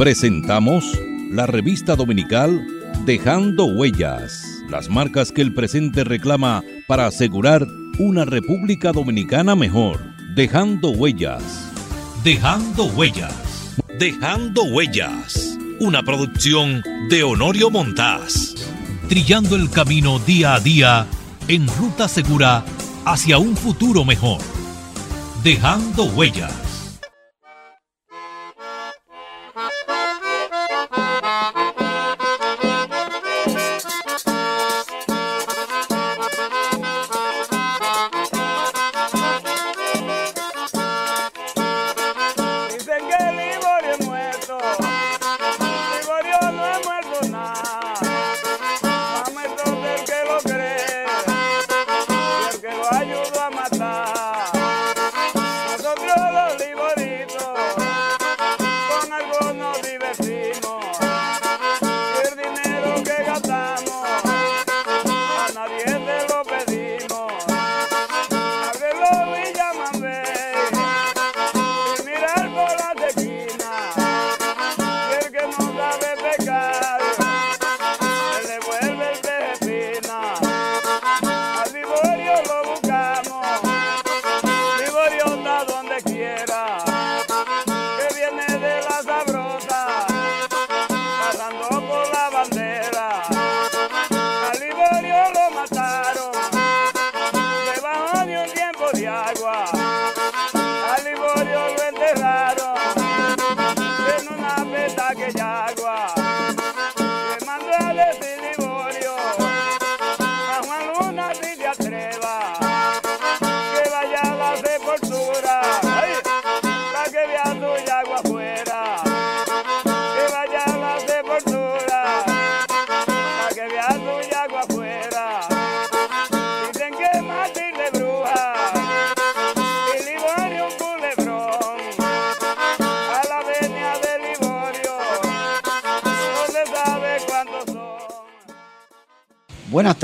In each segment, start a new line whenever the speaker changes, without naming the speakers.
Presentamos la revista dominical Dejando Huellas, las marcas que el presente reclama para asegurar una República Dominicana mejor. Dejando Huellas. Dejando Huellas. Dejando Huellas. Una producción de Honorio Montás. Trillando el camino día a día en ruta segura hacia un futuro mejor. Dejando Huellas.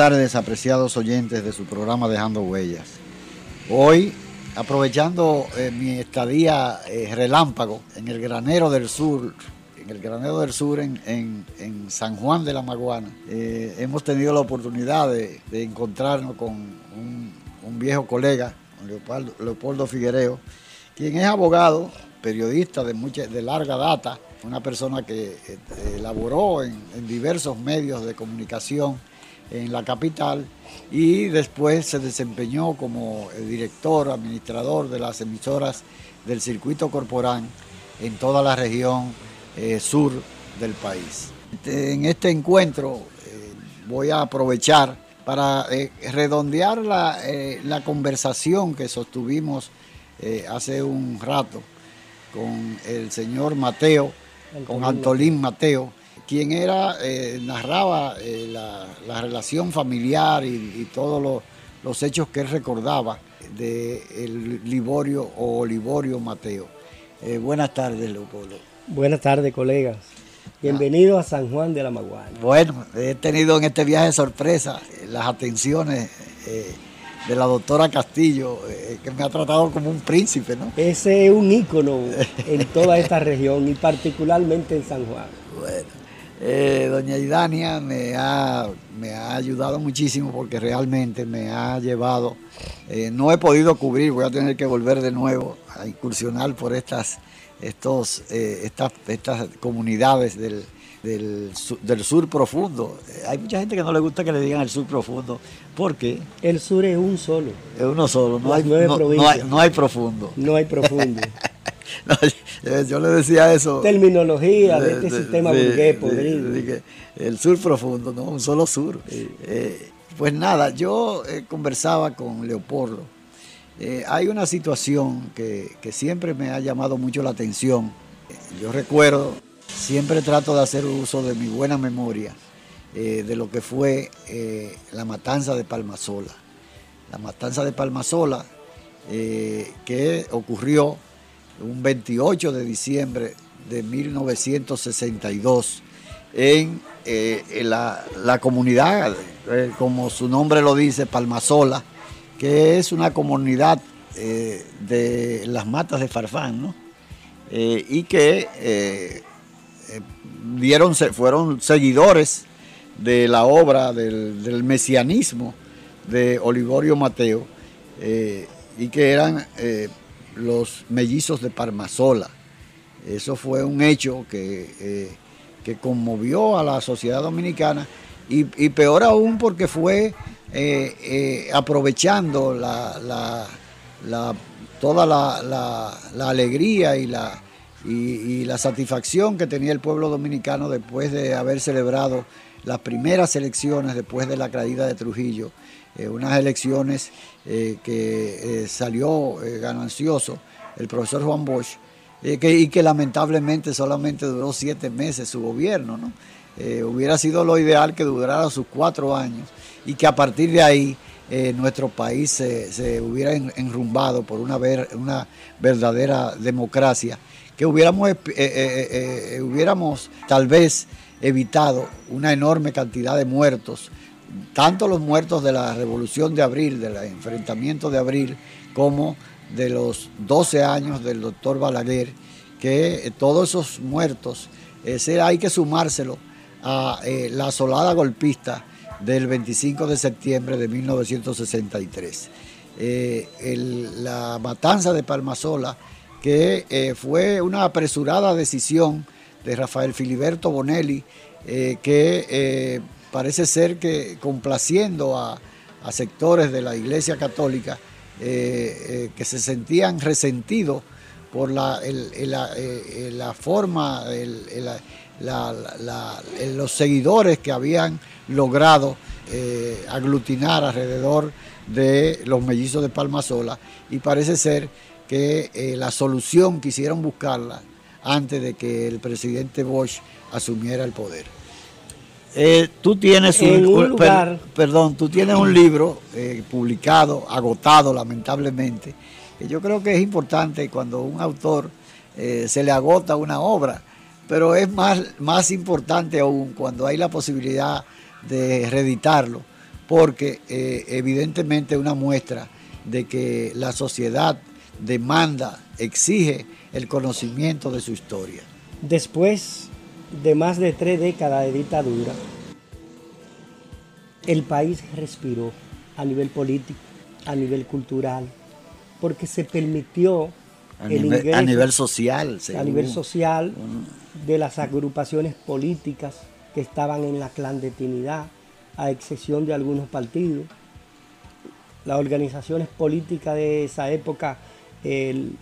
Tardes, oyentes de su programa Dejando Huellas. Hoy, aprovechando eh, mi estadía eh, relámpago en el granero del sur, en el granero del sur en, San Juan de la Maguana, eh, hemos tenido la oportunidad de, encontrarnos con un, viejo colega, Leopoldo, Leopoldo, Figuereo, quien es abogado, periodista de, mucha, de larga data, una persona que elaboró en diversos medios de comunicación en la capital y después se desempeñó como director, administrador de las emisoras del circuito corporán en toda la región eh, sur del país. En este encuentro eh, voy a aprovechar para eh, redondear la, la, conversación que sostuvimos hace un rato con el señor Mateo, con Antolín Mateo, quien era, eh, narraba eh, la, relación familiar y, todos los, hechos que él recordaba de el Liborio o Liborio Mateo. Eh, buenas tardes, Leopoldo.
Buenas tardes, colegas. Bienvenido a San Juan de la Maguana.
Bueno, he tenido en este viaje sorpresa las atenciones de la doctora Castillo, que me ha tratado como un príncipe, ¿no?
Ese es un ícono en toda esta región y particularmente en San Juan.
Bueno. Eh, doña Idania me ha, me ha ayudado muchísimo porque realmente me ha llevado, eh, no he podido cubrir, voy a tener que volver de nuevo a incursionar por estas, estos, eh, estas, estas comunidades del, del, sur profundo. Hay mucha gente que no le gusta que le digan el sur profundo, porque...
El sur es un solo.
Es uno solo, no, hay, no, hay, no hay profundo.
No hay profundo.
yo le decía eso.
Terminología de, este sistema burgués podrido.
el sur profundo, ¿no? Un solo sur. Eh, pues nada, yo eh, conversaba con Leopoldo. Eh, hay una situación que, siempre me ha llamado mucho la atención. Yo recuerdo, siempre trato de hacer uso de mi buena memoria de lo que fue la matanza de Palmasola. La matanza de Palmasola que ocurrió un 28 de diciembre de 1962 en, eh, la, comunidad, eh, como su nombre lo dice, Palmasola, que es una comunidad eh, de las matas de Farfán, ¿no? y que dieron, fueron seguidores de la obra del, mesianismo de Olivorio Mateo y que eran los mellizos de Parmasola. Eso fue un hecho que, que conmovió a la sociedad dominicana y, peor aún porque fue aprovechando la, toda la, alegría y la, y, la satisfacción que tenía el pueblo dominicano después de haber celebrado las primeras elecciones después de la caída de Trujillo, eh, unas elecciones eh, que eh, salió ganancioso el profesor Juan Bosch, y que lamentablemente solamente duró siete meses su gobierno. ¿no? hubiera sido lo ideal que durara sus cuatro años y que a partir de ahí nuestro país se, hubiera enrumbado por una, ver, una verdadera democracia, que hubiéramos, hubiéramos tal vez evitado una enorme cantidad de muertos, tanto los muertos de la revolución de abril, del enfrentamiento de abril, como de los 12 años del doctor Balaguer, que todos esos muertos ese hay que sumárselo a la asolada golpista del 25 de septiembre de 1963. Eh, la matanza de Palmasola, que eh, fue una apresurada decisión de Rafael Filiberto Bonelli, eh, que parece ser que complaciendo a, sectores de la Iglesia Católica que se sentían resentidos por la, la forma, los seguidores que habían logrado eh, aglutinar alrededor de los mellizos de Palmasola y parece ser que eh, la solución quisieron buscarla antes de que el presidente Bosch asumiera el poder. Eh, tú tienes un, perdón, tú tienes un libro publicado, agotado lamentablemente, que yo creo que es importante cuando un autor se le agota una obra, pero es más, más importante aún cuando hay la posibilidad de reeditarlo, porque eh, evidentemente es una muestra de que la sociedad demanda, exige el conocimiento de su historia.
Después de más de tres décadas de dictadura, el país respiró a nivel político, a nivel cultural, porque se permitió
a, nivel, a nivel social,
a nivel social de las agrupaciones políticas que estaban en la clandestinidad, a excepción de algunos partidos. Las organizaciones políticas de esa época, el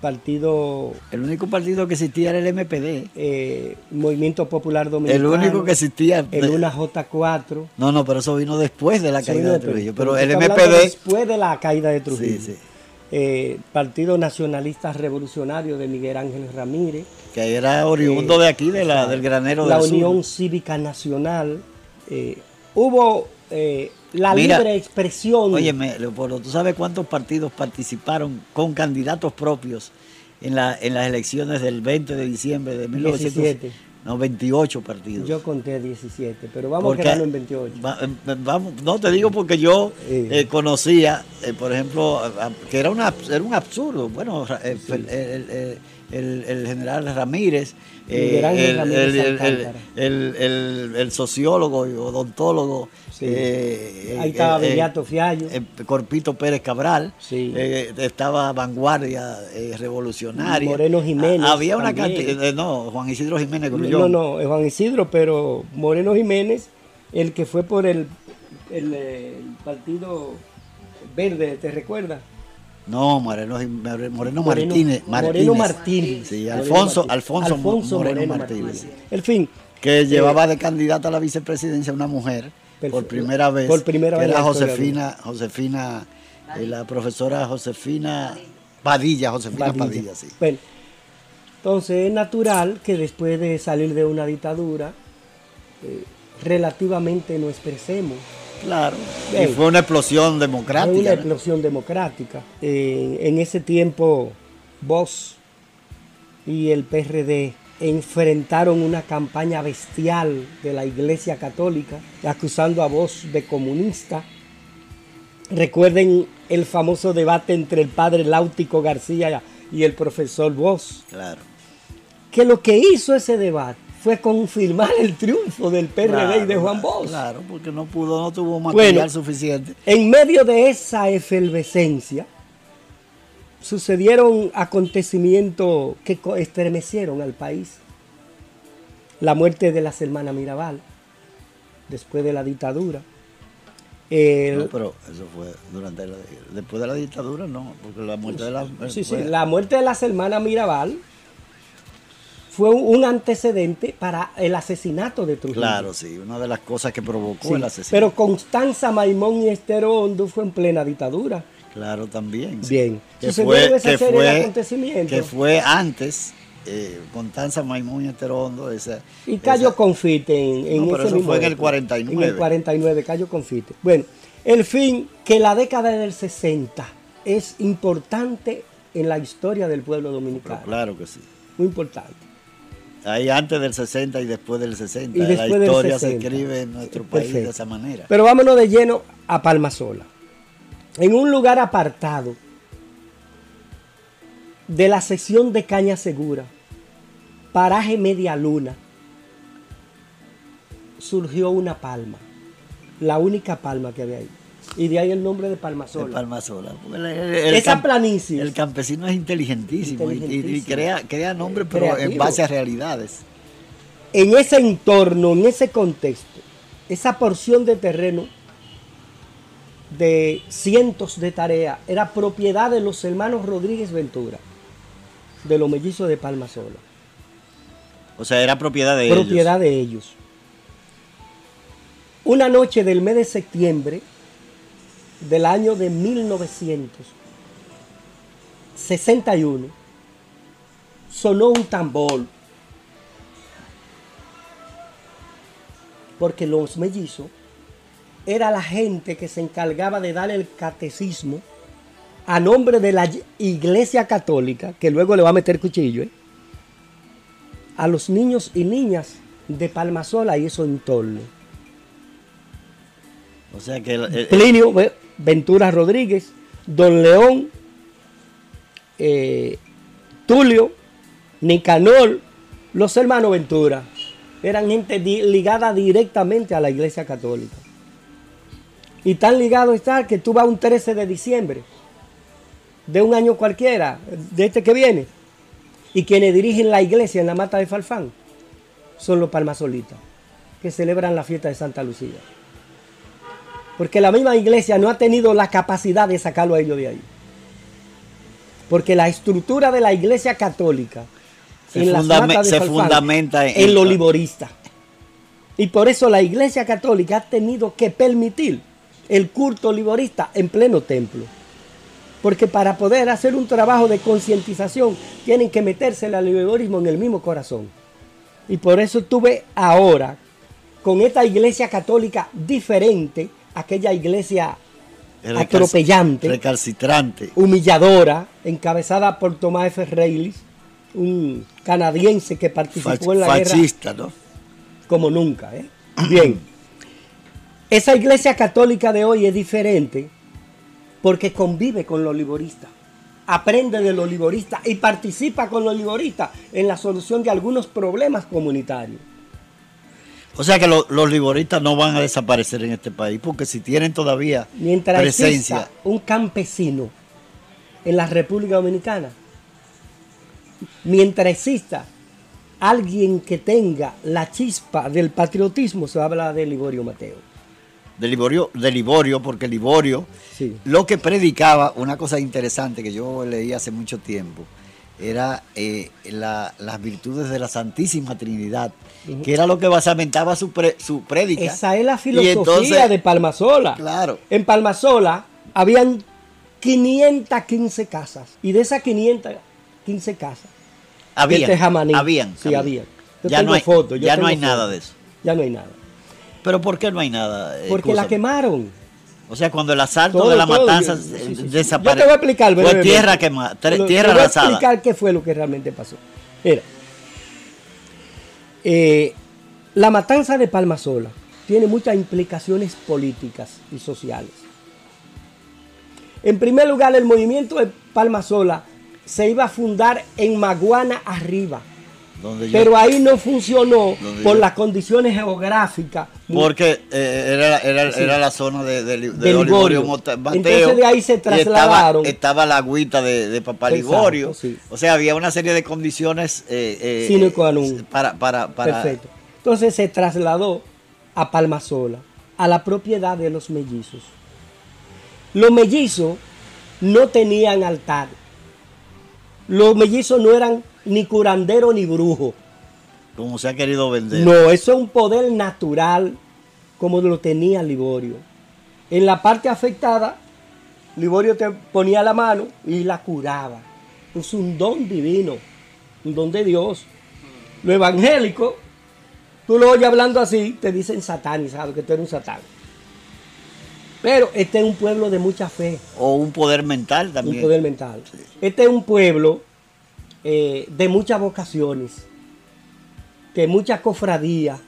partido...
El único partido que existía era el MPD.
Eh, Movimiento Popular Dominicano.
El único que existía.
El UNA J4.
No, no, pero eso vino después de la caída de Trujillo. Pero el MPD...
Después de la caída de Trujillo. Sí, sí. Eh, Partido Nacionalista Revolucionario de Miguel Ángel Ramírez.
Que era oriundo de aquí, de la, del granero
La Unión Cívica Nacional. Eh, hubo la libre expresión.
Oye, Leopoldo, ¿tú sabes cuántos partidos participaron con candidatos propios en, la, en las elecciones del 20 de diciembre de 1917? No, 28 partidos.
Yo conté 17, pero vamos a quedarlo en 28.
Em, em, vamos, no, te digo porque yo eh, conocía, eh, por ejemplo, que era, una, era un absurdo. Bueno, eh, el, general Ramírez, el, sociólogo y odontólogo
eh, Ahí estaba eh, Bellato Fiallo.
Eh, Corpito Pérez Cabral. estaba Vanguardia Revolucionaria.
Moreno Jiménez.
había una cantidad. no, Juan Isidro Jiménez
No, no, Juan Isidro, pero Moreno Jiménez, el que fue por el, el, Partido Verde, ¿te recuerdas?
No, Moreno, Moreno, Martínez,
Moreno Martínez.
Sí, Alfonso, Alfonso, Moreno, Martínez.
El fin.
Que llevaba de candidata a la vicepresidencia una mujer por primera vez.
Por primera
vez. Era Josefina, Josefina, eh, la profesora Josefina Padilla, Josefina Padilla, sí.
Bueno, entonces es natural que después de salir de una dictadura, eh, relativamente nos expresemos.
Claro. y fue una explosión democrática. Fue
una explosión democrática. Eh, en ese tiempo, vos y el PRD enfrentaron una campaña bestial de la Iglesia Católica, acusando a vos de comunista. Recuerden el famoso debate entre el padre Láutico García y el profesor Vos.
Claro.
que lo que hizo ese debate fue confirmar el triunfo del PRD y de Juan Bosch.
Claro, porque no pudo, no tuvo material suficiente.
En medio de esa efervescencia, sucedieron acontecimios que estremecieron al país. La muerte de las hermanas Mirabal, después de la dictadura.
no, pero eso fue durante después de la dictadura, no, porque la muerte de las...
Sí, sí, la muerte de las hermanas Mirabal fue un antecedente para el asesinato de Trujillo.
Claro, sí, una de las cosas que provocó el asesinato.
Pero Constanza Maimón y Estero Hondo fue en plena dictadura.
Claro, también.
Bien.
Que fue, esa que, serie fue, de acontecimientos. que fue antes, eh, Constanza Maimón y Estero Hondo. Esa,
y Cayo Confite en, en
no, pero eso fue en el 49.
En el 49, Cayo Confite. Bueno, el fin, que la década del 60 es importante en la historia del pueblo dominicano.
claro que sí.
Muy importante.
Ahí antes del 60 y después del 60. la historia se escribe en nuestro país de esa manera.
Pero vámonos de lleno a Palma Sola. En un lugar apartado de la sesión de Caña Segura, paraje Media Luna, surgió una palma. La única palma que había ahí. Y de ahí el nombre de Palmasola.
Palmasola.
Esa planicie.
El campesino es inteligentísimo, Y, crea, crea nombres, pero en base a realidades.
En ese entorno, en ese contexto, esa porción de terreno de cientos de tareas era propiedad de los hermanos Rodríguez Ventura, de los mellizos de Palmasola.
O sea, era propiedad de
ellos. Propiedad de ellos. Una noche del mes de septiembre del año de 1961 sonó un tambor porque los mellizos era la gente que se encargaba de dar el catecismo a nombre de la iglesia católica, que luego le va a meter cuchillo, ¿eh? a los niños y niñas de Palmasola y eso en torno.
O sea que el,
Plinio, Ventura Rodríguez, Don León, eh, Tulio, Nicanor, los hermanos Ventura. Eran gente ligada directamente a la iglesia católica. Y tan ligado está que tú vas un 13 de diciembre de un año cualquiera, de este que viene, y quienes dirigen la iglesia en la mata de Falfán son los palmasolitas, que celebran la fiesta de Santa Lucía. Porque la misma iglesia no ha tenido la capacidad de sacarlo a ellos de ahí. Porque la estructura de la iglesia católica
se, fundamenta
en, lo liborista. Y por eso la iglesia católica ha tenido que permitir el culto liborista en pleno templo. Porque para poder hacer un trabajo de concientización tienen que meterse el liborismo en el mismo corazón. Y por eso tuve ahora, con esta iglesia católica diferente, aquella iglesia atropellante,
recalcitrante,
humilladora, encabezada por Tomás F. Reilly, un canadiense que participó en la
fascista, ¿no?
Como nunca, ¿eh? Bien. Esa iglesia católica de hoy es diferente porque convive con los liboristas, aprende de los liboristas y participa con los liboristas en la solución de algunos problemas comunitarios.
O sea que los liboristas no van a desaparecer en este país, porque si tienen todavía
Mientras presencia. un campesino en la República Dominicana, mientras exista alguien que tenga la chispa del patriotismo, se habla de Liborio Mateo.
De Liborio, de Liborio porque Liborio lo que predicaba, una cosa interesante que yo leí hace mucho tiempo, era eh, las virtudes de la Santísima Trinidad, que era lo que basamentaba su, su prédica.
Esa es la filosofía de Palmasola.
Claro.
En Palmasola habían 515 casas, y de esas 515 casas,
habían, habían,
sí, habían.
ya no hay, ya no hay nada de eso.
Ya no hay nada.
¿Pero por qué no hay nada?
Porque la quemaron.
O sea, cuando el asalto de la matanza desapareció. Yo
te voy a explicar.
Fue tierra quemada, tierra te voy a explicar
qué fue lo que realmente pasó. Mira, eh, la matanza de Palmasola tiene muchas implicaciones políticas y sociales. En primer lugar, el movimiento de Palmasola se iba a fundar en Maguana arriba, Pero ahí no funcionó por las condiciones geográficas.
Porque eh, era, la zona de, de,
Ligorio. Entonces de ahí se trasladaron.
Estaba, la agüita de, Papá Ligorio. O sea, había una serie de condiciones eh,
eh
para, para, para...
Perfecto. Entonces se trasladó a Palmasola, a la propiedad de los mellizos. Los mellizos no tenían altar. Los mellizos no eran ni curandero ni brujo.
Como se ha querido vender.
No, eso es un poder natural como lo tenía Liborio. En la parte afectada, Liborio te ponía la mano y la curaba. Es un don divino, un don de Dios. Lo evangélico, tú lo oyes hablando así, te dicen satanizado, que tú eres un satán. Pero este es un pueblo de mucha fe.
O un poder mental también.
Un poder mental. Este es un pueblo eh, de muchas vocaciones, de muchas cofradías,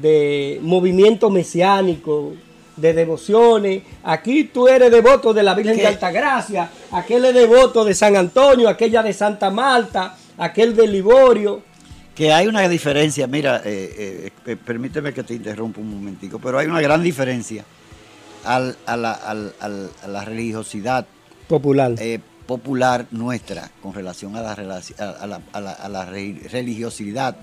de movimiento mesiánico, de devociones. Aquí tú eres devoto de la Virgen de Altagracia, aquel es devoto de San Antonio, aquella de Santa Marta, aquel de Liborio.
Que hay una diferencia, mira, eh, eh, permíteme que te interrumpa un momentico, pero hay una gran diferencia a, la, religiosidad
popular
popular nuestra con relación a la, a la, religiosidad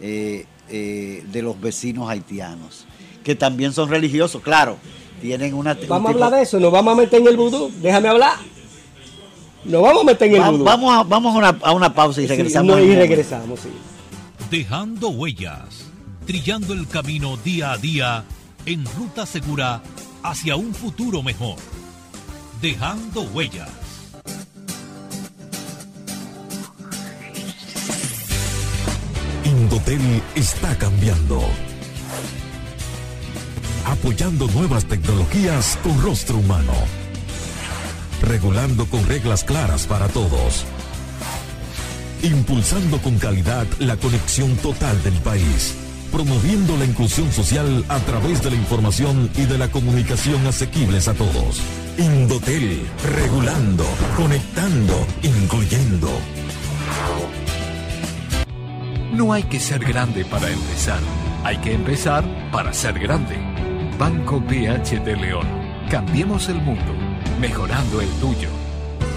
eh, eh, de los vecinos haitianos, que también son religiosos, claro, tienen una...
Vamos a hablar de eso, nos vamos a meter en el vudú, déjame hablar. Nos vamos a meter en el vudú.
Vamos, a, vamos a, una, pausa y regresamos.
y regresamos, sí.
Dejando huellas, trillando el camino día a día en ruta segura hacia un futuro mejor. Dejando huellas.
Indotel está cambiando. Apoyando nuevas tecnologías con rostro humano. Regulando con reglas claras para todos. Impulsando con calidad la conexión total del país. Promoviendo la inclusión social a través de la información y de la comunicación asequibles a todos. Indotel, regulando, conectando, incluyendo.
No hay que ser grande para empezar, hay que empezar para ser grande. Banco BH de León. Cambiemos el mundo, mejorando el tuyo.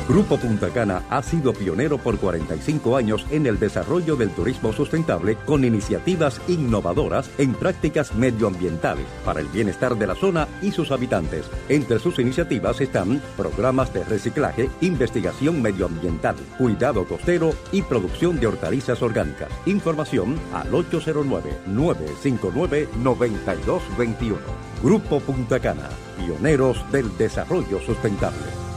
Grupo Punta Cana ha sido pionero por 45 años en el desarrollo del turismo sustentable con iniciativas innovadoras en prácticas medioambientales para el bienestar de la zona y sus habitantes. Entre sus iniciativas están programas de reciclaje, investigación medioambiental, cuidado costero y producción de hortalizas orgánicas. Información al 809-959-9221. Grupo Punta Cana, pioneros del desarrollo sustentable.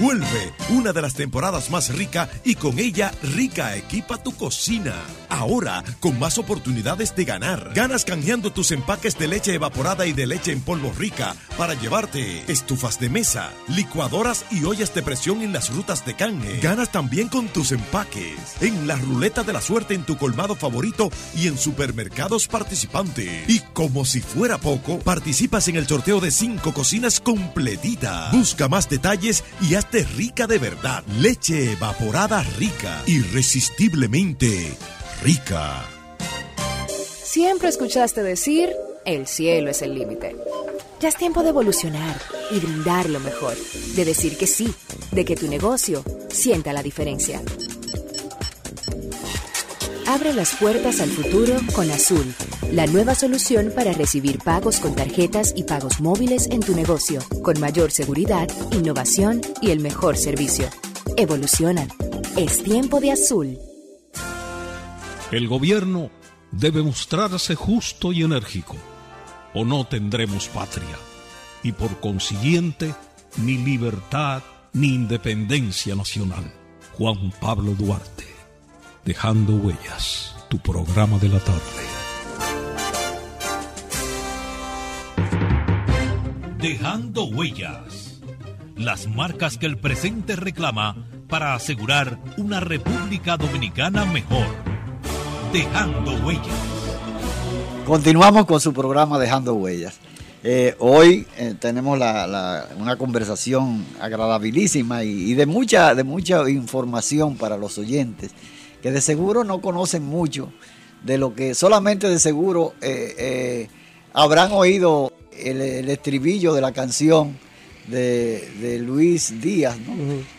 Vuelve una de las temporadas más rica y con ella rica equipa tu cocina. Ahora con más oportunidades de ganar. Ganas canjeando tus empaques de leche evaporada y de leche en polvo rica para llevarte estufas de mesa, licuadoras y ollas de presión en las rutas de canje. Ganas también con tus empaques en la ruleta de la suerte en tu colmado favorito y en supermercados participantes. Y como si fuera poco, participas en el sorteo de cinco cocinas completitas. Busca más detalles y haz rica de verdad. Leche evaporada rica, irresistiblemente rica.
Siempre escuchaste decir, el cielo es el límite. Ya es tiempo de evolucionar y brindar lo mejor, de decir que sí, de que tu negocio sienta la diferencia. Abre las puertas al futuro con Azul, la nueva solución para recibir pagos con tarjetas y pagos móviles en tu negocio, con mayor seguridad, innovación y el mejor servicio. Evoluciona. Es tiempo de Azul.
El gobierno debe mostrarse justo y enérgico, o no tendremos patria, y por consiguiente, ni libertad ni independencia nacional. Juan Pablo Duarte. Dejando Huellas, tu programa de la tarde. Dejando Huellas, las marcas que el presente reclama para asegurar una República Dominicana mejor. Dejando Huellas.
Continuamos con su programa Dejando Huellas. Eh, hoy eh, tenemos una conversación agradabilísima y, de, mucha, de mucha información para los oyentes, que de seguro no conocen mucho de lo que solamente de seguro eh, habrán oído el, estribillo de la canción de, Luis Díaz,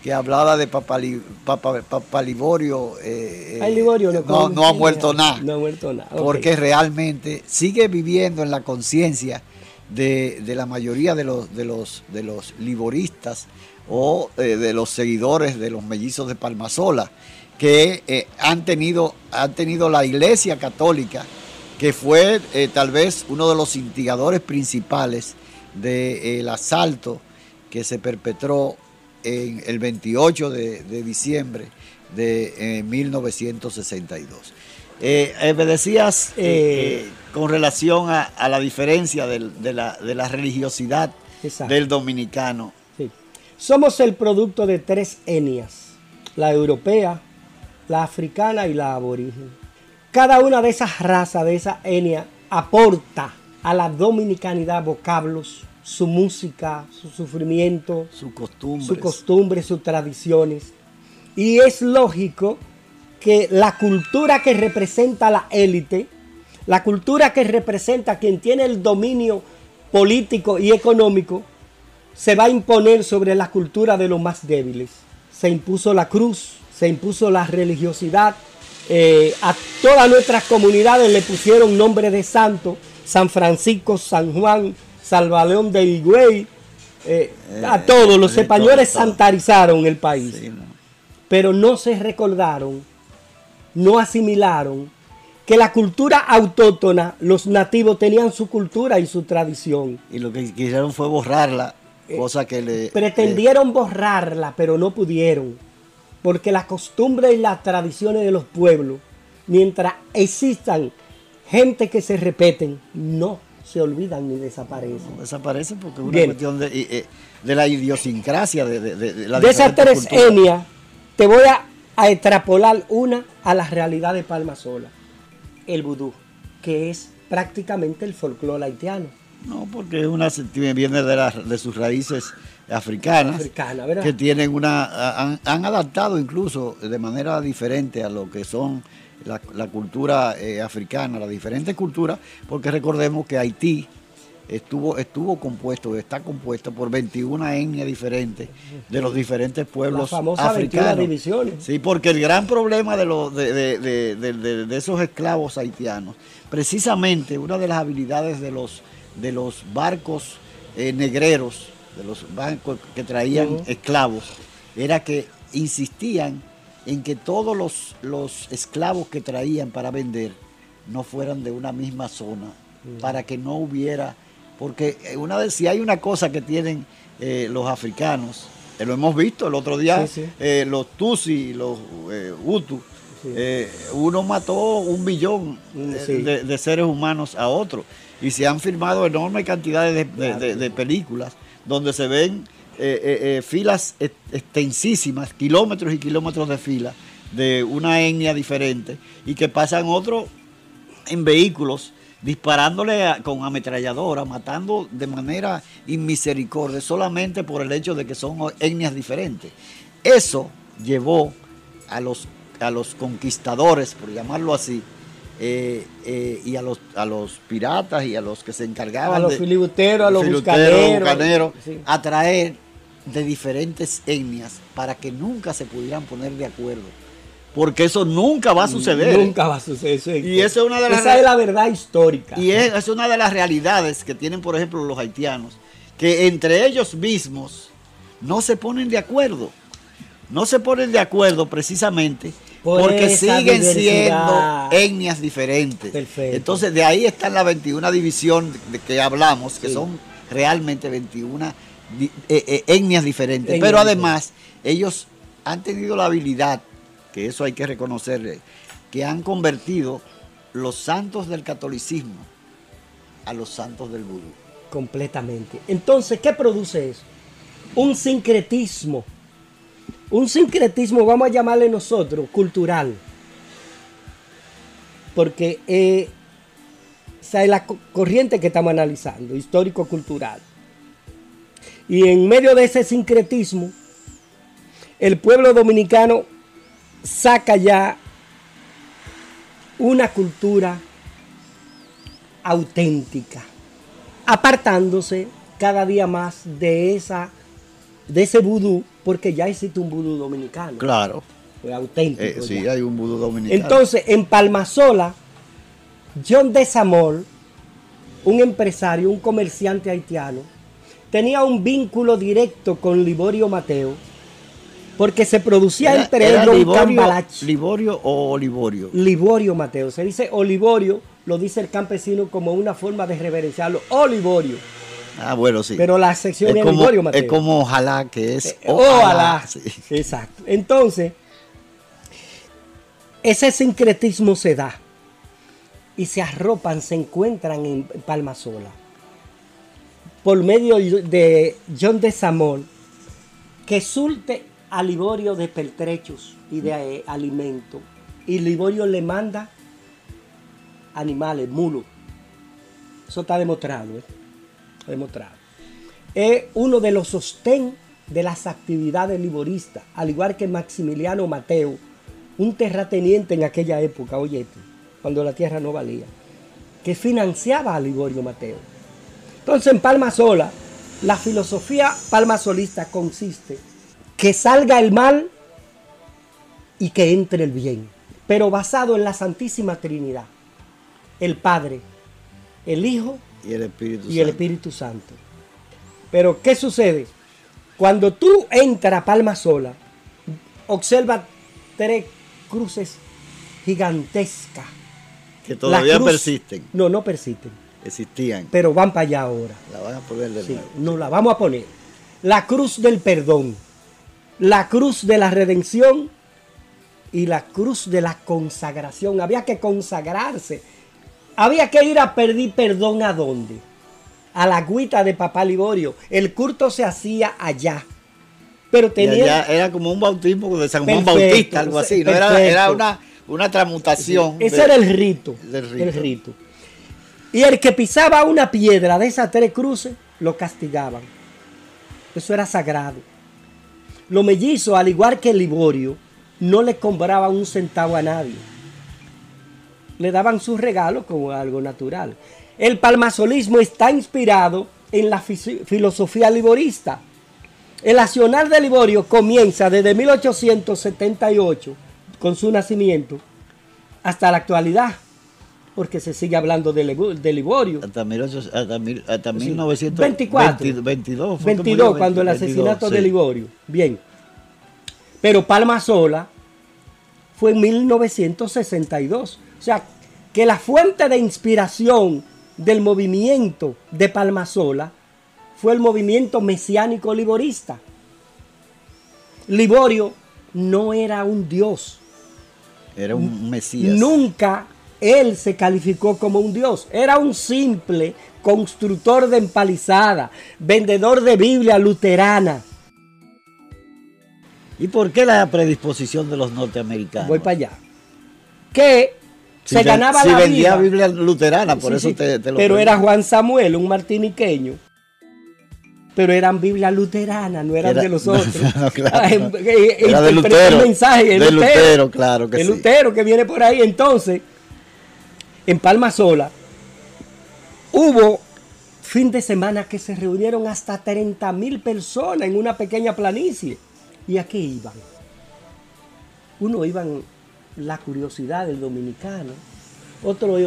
que hablaba de Papa, Liborio. no, ha muerto nada.
No ha muerto nada.
Porque realmente sigue viviendo en la conciencia de, la mayoría de los, de los, de los liboristas o eh, de los seguidores de los mellizos de Palmasola, que eh, han, tenido, han tenido la Iglesia Católica, que fue eh, tal vez uno de los instigadores principales del asalto que se perpetró en el 28 de, de diciembre de 1962. Eh, eh, me decías eh, con relación a, la diferencia de, la, religiosidad del dominicano.
Somos el producto de tres etnias, la europea, la africana y la aborigen. Cada una de esas razas, de esa etnia, aporta a la dominicanidad vocablos, su música, su sufrimiento,
su costumbre,
su costumbre, sus tradiciones. Y es lógico que la cultura que representa la élite, la cultura que representa quien tiene el dominio político y económico, se va a imponer sobre la cultura de los más débiles. Se impuso la cruz, se impuso la religiosidad. Eh, a todas nuestras comunidades le pusieron nombre de santo, San Francisco, San Juan, Salvaleón de Higüey, eh, a eh, todos los españoles santarizaron el país, pero no se recordaron no asimilaron que la cultura autóctona, los nativos tenían su cultura y su tradición.
Y lo que quisieron fue borrarla, cosa que le...
Pretendieron borrarla, pero no pudieron. Porque las costumbres y las tradiciones de los pueblos, mientras existan gente que se repeten, no se olvidan ni desaparecen.
desaparecen porque es una cuestión de, la idiosincrasia de, de, de la
De esas tres etnias, te voy a a extrapolar una a la realidad de Palma Sola, el vudú, que es prácticamente el folclore haitiano.
No, porque es una viene de, de sus raíces africanas, que tienen una han, adaptado incluso de manera diferente a lo que son la, cultura eh, africana, las diferentes culturas, porque recordemos que Haití estuvo, estuvo compuesto, está compuesto por 21 etnias diferentes de los diferentes pueblos africanos.
divisiones.
Sí, porque el gran problema de, los, de, esos esclavos haitianos, precisamente una de las habilidades de los, de los barcos eh, negreros, de los barcos que traían esclavos, era que insistían en que todos los, los esclavos que traían para vender no fueran de una misma zona, para que no hubiera porque eh, una vez, si hay una cosa que tienen eh, los africanos, eh, lo hemos visto el otro día, los Tutsi, los Hutu, uno mató un billón mm, de, seres humanos a otro. Y se han filmado enormes cantidades de, películas donde se ven filas extensísimas, kilómetros y kilómetros de fila de una etnia diferente y que pasan otros en vehículos disparándole con ametralladora, matando de manera inmisericordia solamente por el hecho de que son etnias diferentes. Eso llevó a los, a los conquistadores, por llamarlo así, eh, eh, y a los, a los piratas y a los que se encargaban.
A los filibusteros, a los bucaneros.
a traer de diferentes etnias para que nunca se pudieran poner de acuerdo porque eso nunca va a suceder.
Nunca va a suceder.
y eso es una de las
Esa es la verdad histórica.
Y es, una de las realidades que tienen, por ejemplo, los haitianos, que entre ellos mismos no se ponen de acuerdo. No se ponen de acuerdo precisamente porque siguen siendo etnias diferentes. Entonces, de ahí está la 21 división de que hablamos, que son realmente 21 eh, eh, etnias diferentes. Pero además, ellos han tenido la habilidad que eso hay que reconocerle, que han convertido los santos del catolicismo a los santos del vudú.
Completamente. Entonces, ¿qué produce eso? Un sincretismo. Un sincretismo, vamos a llamarle nosotros, cultural. Porque eh, es la corriente que estamos analizando, histórico-cultural. Y en medio de ese sincretismo, el pueblo dominicano saca ya una cultura auténtica, apartándose cada día más de esa de ese vudú, porque ya existe un vudú dominicano.
Claro.
Fue auténtico.
Eh, sí, hay un vudú dominicano.
Entonces, en Palmasola, John Desamol, un empresario, un comerciante haitiano, tenía un vínculo directo con Liborio Mateo, porque se producía entre ellos un
Liborio,
cambalache.
¿Liborio o Olivorio?
Liborio Mateo. Se dice Olivorio, lo dice el campesino como una forma de reverenciarlo. Olivorio.
Ah, bueno, sí.
Pero la sección
es como,
Mateo.
es como ojalá que es.
Eh, ojalá.
sí.
Exacto. Entonces, ese sincretismo se da y se arropan, se encuentran en Palmasola por medio de John de Samón que sulte a Liborio de pertrechos y de eh, alimento y Liborio le manda animales, mulos. Eso está demostrado, ¿eh? Demostrado. Es uno de los sostén de las actividades liboristas, al igual que Maximiliano Mateo, un terrateniente en aquella época, oye, cuando la tierra no valía, que financiaba a Liborio Mateo. Entonces en Palma Sola, la filosofía palmasolista consiste que salga el mal y que entre el bien, pero basado en la Santísima Trinidad, el Padre, el Hijo
Y el Espíritu
y el
Santo.
Espíritu Santo. Pero ¿qué sucede? Cuando tú entras a Palma Sola, observa tres cruces gigantescas.
Que todavía
cruz-
persisten.
No, no persisten,
Existían.
pero van para allá ahora.
La van a poner de
Sí,
nuevo.
nos la vamos a poner. La cruz del perdón, la cruz de la redención y la cruz de la consagración. Había que consagrarse. Había que ir a pedir perdón a dónde? A la agüita de Papá Liborio. El culto se hacía allá. Pero tenía...
era como un bautismo de San Juan
Perfecto,
Bautista, algo así. ¿no? Era, era una, una transmutación.
Ese
de-
era el rito,
del rito.
El rito. Y el que pisaba una piedra de esas tres cruces, lo castigaban. Eso era sagrado. Los mellizos, al igual que Liborio, no le compraban un centavo a nadie. Le daban sus regalos como algo natural. El palmasolismo está inspirado en la filosofía liborista. El accionar de Liborio comienza desde 1878, con su nacimiento, hasta la actualidad, porque se sigue hablando de, Libo- de Liborio.
Hasta, 1800 hasta, mil- hasta
Sí.
1924.
24.
22. fue que
22,
murió,
cuando el
22,
asesinato de
sí.
Liborio. Bien. Pero Palma Sola fue en 1962. O sea, que la fuente de inspiración del movimiento de Palma Sola fue el movimiento mesiánico liborista. Liborio no era un dios.
Era un mesías.
Nunca él se calificó como un dios. Era un simple constructor de empalizada, vendedor de Biblia luterana.
¿Y por qué la predisposición de los norteamericanos?
Voy para allá. Que
Si
se ganaba
si
la
vendía
vida.
Biblia luterana, por
Sí,
eso
sí,
te, te lo
Pero era Juan Samuel, un martiniqueño. Pero eran Biblia luterana, no eran
Era-
de los otros.
No, claro.
Eh,
Era de
interpreta
Lutero.
el mensaje, el
De Lutero, claro que
el
sí.
Lutero que viene por ahí. Entonces, en Palma Sola, hubo fin de semana que se reunieron hasta 30 mil personas en una pequeña planicie. ¿Y a qué iban? Uno iban la curiosidad del dominicano, otro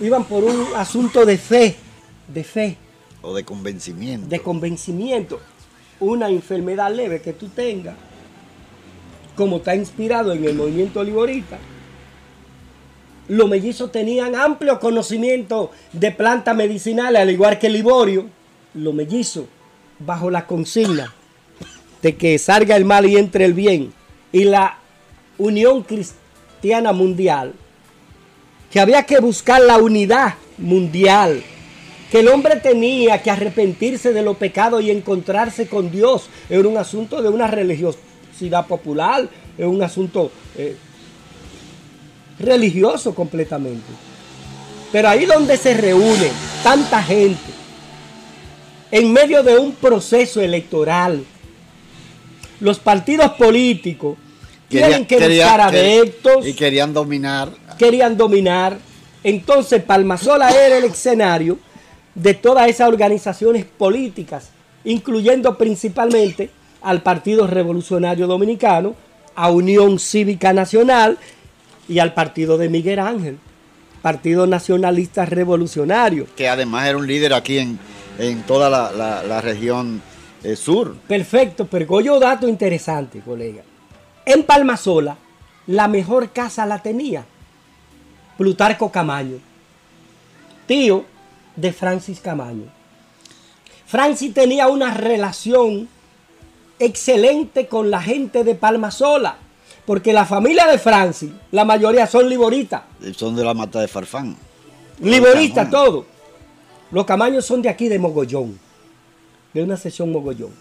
iban por un asunto de fe, de fe,
O de convencimiento.
de convencimiento. Una enfermedad leve que tú tengas, como está inspirado en el movimiento liborita. Los mellizos tenían amplio conocimiento de plantas medicinales, al igual que el liborio. Los mellizos, bajo la consigna de que salga el mal y entre el bien, y la unión mundial, que había que buscar la unidad mundial, que el hombre tenía que arrepentirse de los pecados y encontrarse con Dios. Era un asunto de una religiosidad popular, es un asunto eh, religioso completamente. Pero ahí donde se reúne tanta gente, en medio de un proceso electoral, los partidos políticos tienen que buscar adeptos.
Y querían dominar.
Querían dominar. Entonces Palmasola era el escenario de todas esas organizaciones políticas, incluyendo principalmente al Partido Revolucionario Dominicano, a Unión Cívica Nacional y al partido de Miguel Ángel, Partido Nacionalista Revolucionario.
Que además era un líder aquí en, toda la, región eh, sur.
Perfecto, pero yo dato interesante, colega. En Palmasola, la mejor casa la tenía Plutarco Camaño, tío de Francis Camaño. Francis tenía una relación excelente con la gente de Palmasola, porque la familia de Francis, la mayoría son liboritas.
Son de la mata de Farfán.
Liboritas, todo. Los camaños son de aquí, de Mogollón, de una sesión Mogollón.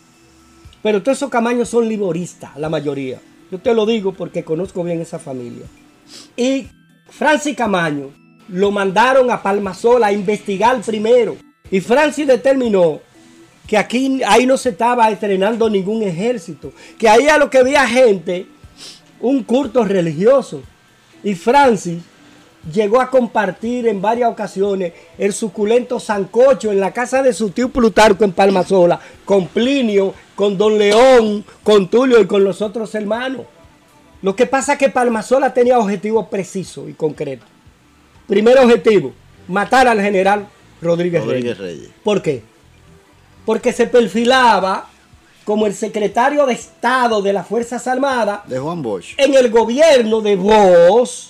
Pero todos esos camaños son liboristas, la mayoría. Yo te lo digo porque conozco bien esa familia. Y Francis Camaño lo mandaron a Palmasola a investigar primero. Y Francis determinó que aquí ahí no se estaba estrenando ningún ejército, que ahí a lo que había gente, un culto religioso. Y Francis llegó a compartir en varias ocasiones el suculento sancocho en la casa de su tío Plutarco en Palmasola, con Plinio, con Don León, con Tulio y con los otros hermanos. Lo que pasa es que Palmasola tenía objetivos precisos y concretos. Primer objetivo, matar al general Rodríguez, Rodríguez Reyes. ¿Por qué? porque se perfilaba como el secretario de Estado de las Fuerzas Armadas
de Juan Bosch
en el gobierno de Bosch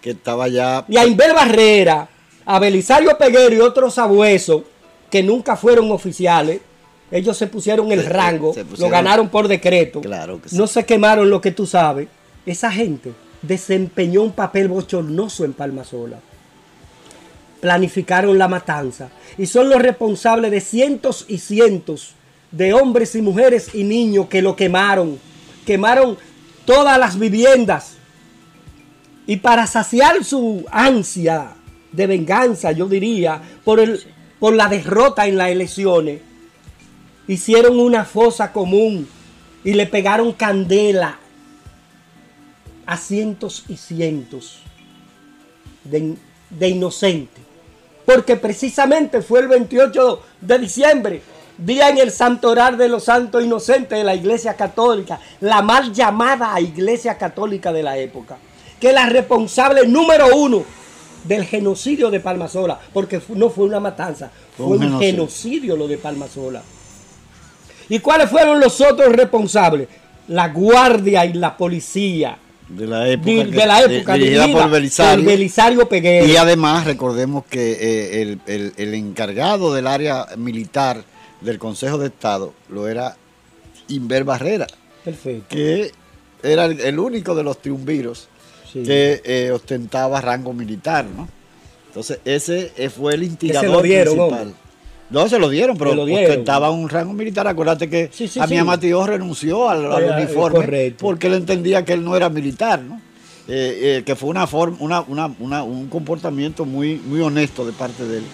que estaba ya
y a Inver Barrera a Belisario Peguero y otros abuesos que nunca fueron oficiales ellos se pusieron el rango lo ganaron por decreto
claro
no se quemaron lo que tú sabes esa gente desempeñó un papel bochornoso en Palmasola planificaron la matanza y son los responsables de cientos y cientos de hombres y mujeres y niños que lo quemaron. Quemaron todas las viviendas. Y para saciar su ansia de venganza, yo diría, por, el, por la derrota en las elecciones, hicieron una fosa común y le pegaron candela a cientos y cientos de, inocentes. Porque precisamente fue el 28 de diciembre, día en el santoral de los santos inocentes de la Iglesia Católica, la mal llamada Iglesia Católica de la época, que es la responsable número uno del genocidio de Palmasola, porque no fue una matanza, fue un, genocidio lo de Palmasola. ¿Y cuáles fueron los otros responsables? La guardia y la policía
de la época,
de, la época dirigida, por Belisario, Peguero.
Y además recordemos que eh, el, encargado del área militar del Consejo de Estado lo era Inver Barrera,
Perfecto.
que era el, único de los triunviros que eh, ostentaba rango militar, ¿no? Entonces ese eh, fue el instigador principal. No, se lo dieron, pero ostentaba un rango militar. Acuérdate que a mi Amatío renunció al, uniforme porque él entendía que él no era militar, ¿no? Eh, eh, que fue una forma, una, un comportamiento muy, muy honesto de parte de él.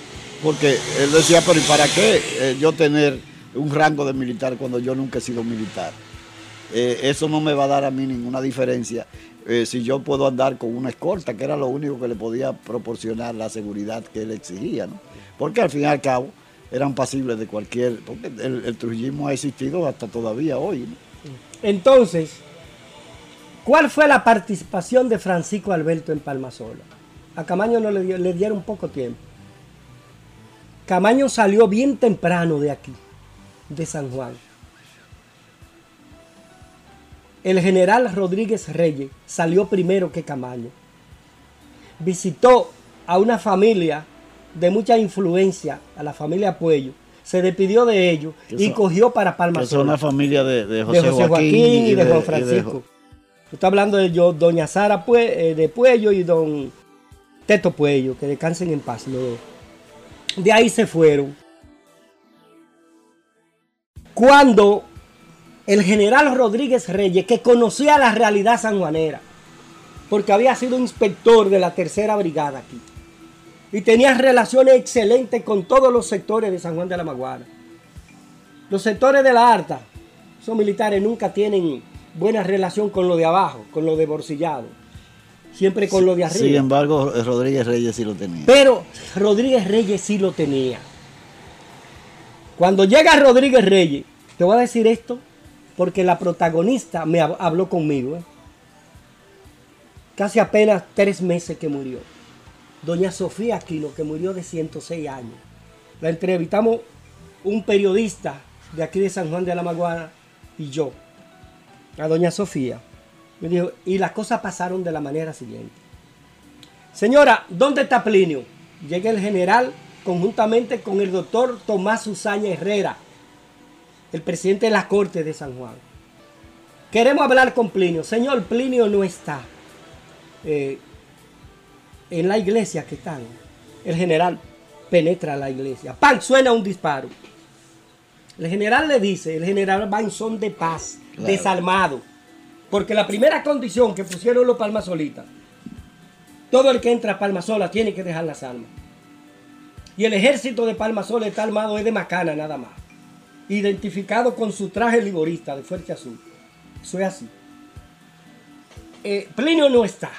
Porque él decía, pero ¿y para qué eh, yo tener un rango de militar cuando yo nunca he sido militar? eso no me va a dar a mí ninguna diferencia si yo puedo andar con una escolta, que era lo único que le podía proporcionar la seguridad que él exigía, ¿no? Porque al fin y al cabo eran pasibles de cualquier, porque el, trujillismo ha existido hasta todavía hoy.
Entonces, ¿cuál fue la participación de Francisco Alberto en Palmasola? A Camaño no le, le dieron poco tiempo. Camaño salió bien temprano de aquí, de San Juan. El general Rodríguez Reyes salió primero que Camaño. Visitó a una familia de mucha influencia a la familia Puello, se despidió de ellos y cogió para Palma
Es una familia de, José, Joaquín,
y, de, Juan Francisco. Está hablando de yo, doña Sara eh, de Puello y don Teto Puello, que descansen en paz. De ahí se fueron. Cuando el general Rodríguez Reyes, que conocía la realidad sanjuanera, porque había sido inspector de la tercera brigada aquí, y tenía relaciones excelentes con todos los sectores de San Juan de la Maguana. Los sectores de la Arta, esos militares nunca tienen buena relación con lo de abajo, con lo de bolsillado. Siempre con lo de arriba.
Sin embargo, Rodríguez Reyes sí lo tenía.
Pero Rodríguez Reyes sí lo tenía. Cuando llega Rodríguez Reyes, te voy a decir esto porque la protagonista me habló conmigo. ¿eh? Casi apenas tres meses que murió. Doña Sofía Aquino, que murió de 106 años. La entrevistamos un periodista de aquí de San Juan de la Maguana y yo, a doña Sofía. Me dijo, y las cosas pasaron de la manera siguiente. Señora, ¿dónde está Plinio? Llega el general conjuntamente con el doctor Tomás Usaña Herrera, el presidente de la Corte de San Juan. Queremos hablar con Plinio. Señor, Plinio no está eh, en la iglesia que están. El general penetra la iglesia. ¡Pam! Suena un disparo. El general le dice, el general va en son de paz, desarmado. Porque la primera condición que pusieron los palmasolitas, todo el que entra a Palmasola tiene que dejar las armas. Y el ejército de Palmasola está armado es de macana nada más. Identificado con su traje liborista de fuerte azul. Eso es así. Eh, Plinio no está.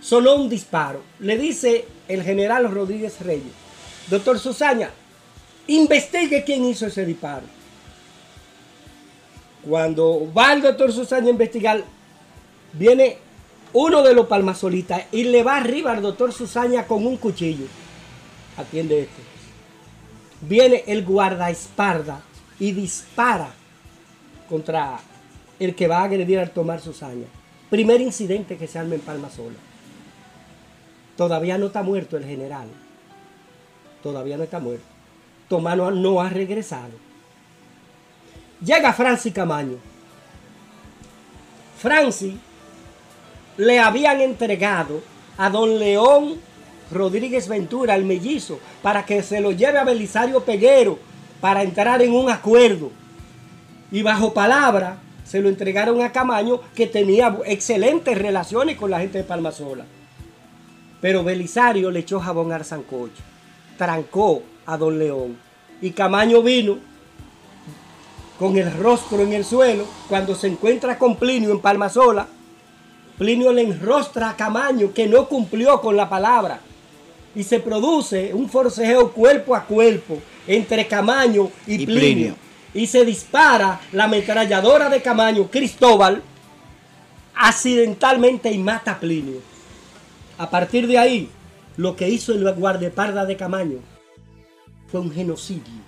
Sonó un disparo. Le dice el general Rodríguez Reyes, doctor Susaña, investigue quién hizo ese disparo. Cuando va el doctor Susaña a investigar, viene uno de los palmasolitas y le va arriba al doctor Susaña con un cuchillo. Atiende esto. Viene el guardaespaldas y dispara contra el que va a agredir al tomar Susaña. Primer incidente que se arma en Palmasola. Todavía no está muerto el general. Todavía no está muerto. Tomás no, ha regresado. Llega Francis Camaño. Francis le habían entregado a don León Rodríguez Ventura, el mellizo, para que se lo lleve a Belisario Peguero para entrar en un acuerdo. Y bajo palabra se lo entregaron a Camaño, que tenía excelentes relaciones con la gente de Palmasola. Pero Belisario le echó jabón al sancocho, trancó a don León. Y Camaño vino con el rostro en el suelo cuando se encuentra con Plinio en Palmasola. Plinio le enrostra a Camaño que no cumplió con la palabra. Y se produce un forcejeo cuerpo a cuerpo entre Camaño y, Plinio. Y se dispara la ametralladora de Camaño, Cristóbal, accidentalmente y mata a Plinio. A partir de ahí, lo que hizo el guardaespaldas de Camaño fue un genocidio.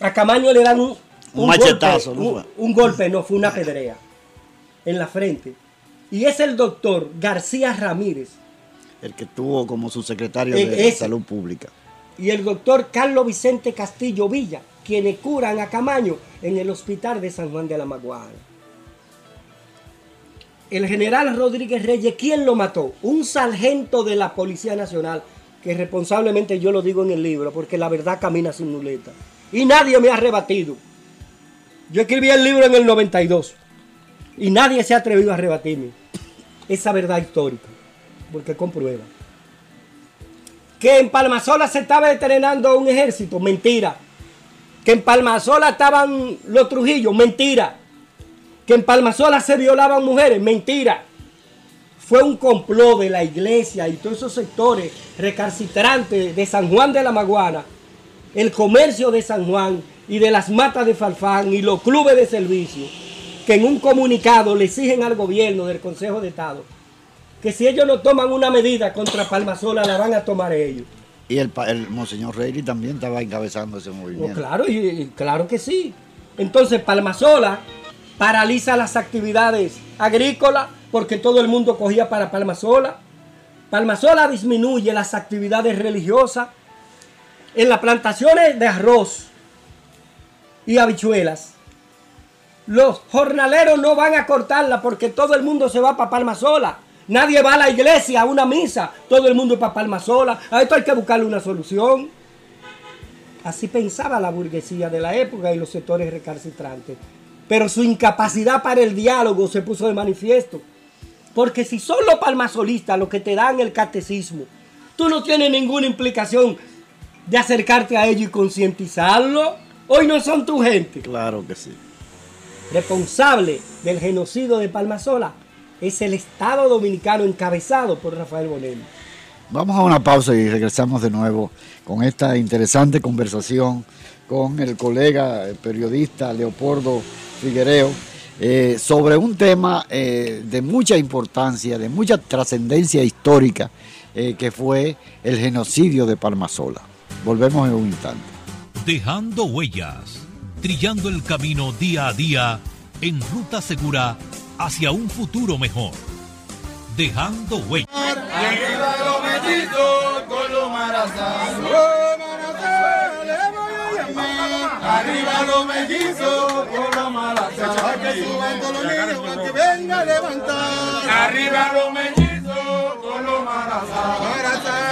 A Camaño le dan un,
machetazo,
golpe, un, golpe, no, fue una pedrea en la frente. Y es el doctor García Ramírez.
El que tuvo como su secretario de Salud Pública.
Y el doctor Carlos Vicente Castillo Villa, quienes curan a Camaño en el hospital de San Juan de la Maguana el general Rodríguez Reyes, ¿quién lo mató? Un sargento de la Policía Nacional, que responsablemente yo lo digo en el libro, porque la verdad camina sin muleta. Y nadie me ha rebatido. Yo escribí el libro en el 92 y nadie se ha atrevido a rebatirme esa verdad histórica, porque comprueba. Que en Palmasola se estaba entrenando un ejército, mentira. Que en Palmasola estaban los Trujillos, mentira que en Palmasola se violaban mujeres. Mentira. Fue un complot de la iglesia y todos esos sectores recalcitrantes de San Juan de la Maguana, el comercio de San Juan y de las matas de Falfán y los clubes de servicio, que en un comunicado le exigen al gobierno del Consejo de Estado que si ellos no toman una medida contra Palmasola, la van a tomar ellos.
Y el, Monseñor Reilly también estaba encabezando ese movimiento.
claro, y, claro que sí. Entonces, Palmasola paraliza las actividades agrícolas porque todo el mundo cogía para Palmasola. Palmasola disminuye las actividades religiosas. En las plantaciones de arroz y habichuelas, los jornaleros no van a cortarla porque todo el mundo se va para Palmasola. Nadie va a la iglesia a una misa, todo el mundo para Palmasola. A esto hay que buscarle una solución. Así pensaba la burguesía de la época y los sectores recalcitrantes pero su incapacidad para el diálogo se puso de manifiesto. Porque si son los palmasolistas los que te dan el catecismo, tú no tienes ninguna implicación de acercarte a ellos y concientizarlo. Hoy no son tu gente.
Claro que sí.
Responsable del genocidio de Palmasola es el Estado Dominicano encabezado por Rafael Bonelli.
Vamos a una pausa y regresamos de nuevo con esta interesante conversación con el colega periodista Leopoldo Figuereo eh, sobre un tema eh, de mucha importancia, de mucha trascendencia histórica, eh, que fue el genocidio de Palmasola. Volvemos en un instante.
Dejando huellas, trillando el camino día a día en ruta segura hacia un futuro mejor. Dejando huellas.
Arriba los mellizos con los marazos. Arriba los mellizos con los marazos. Que suban todos los niños para que venga a levantar. Arriba los mellizos con los marazos.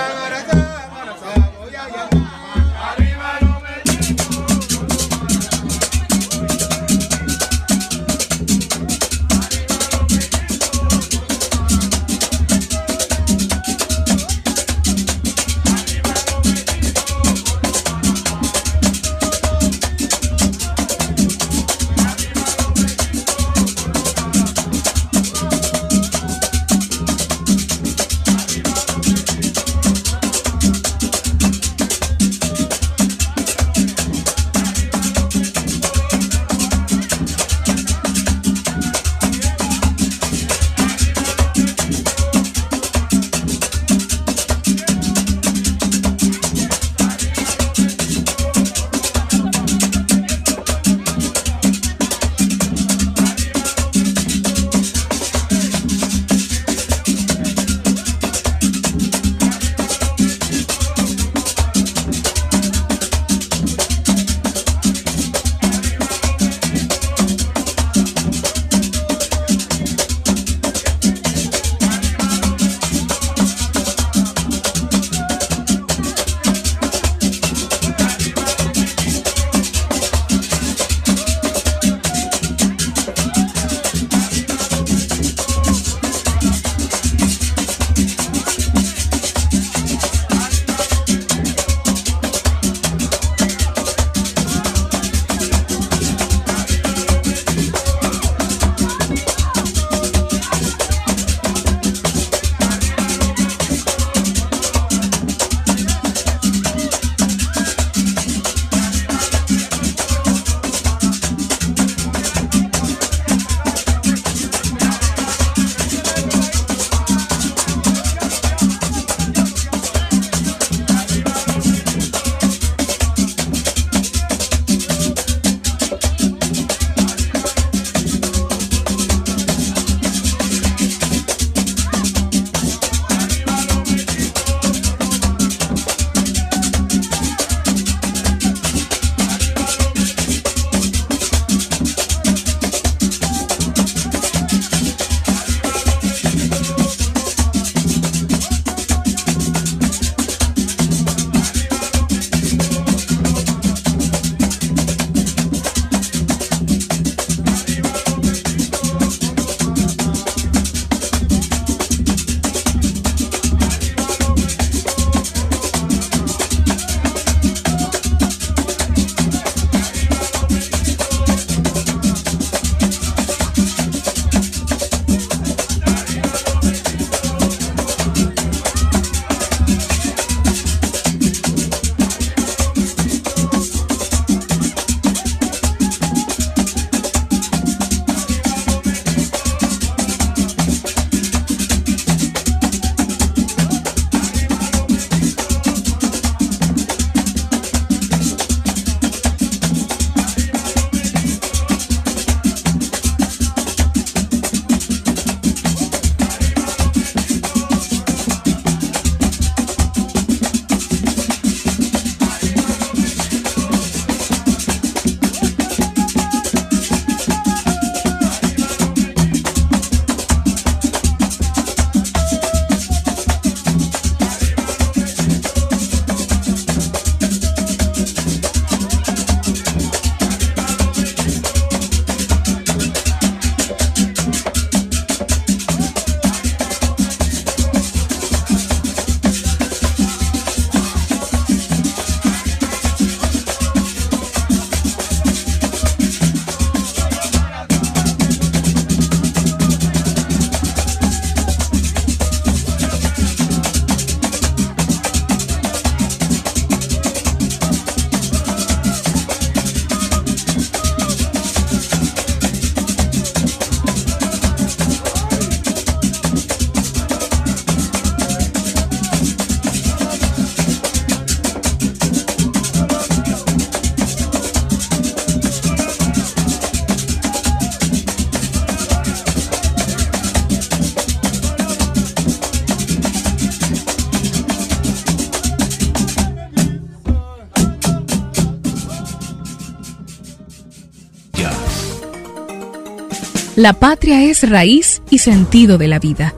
La patria es raíz y sentido de la vida,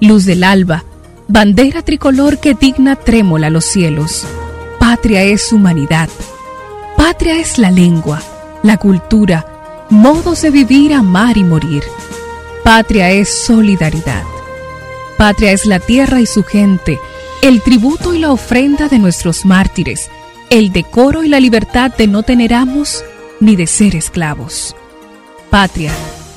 luz del alba, bandera tricolor que digna trémola los cielos. Patria es humanidad. Patria es la lengua, la cultura, modos de vivir, amar y morir. Patria es solidaridad. Patria es la tierra y su gente, el tributo y la ofrenda de nuestros mártires, el decoro y la libertad de no tener amos ni de ser esclavos. Patria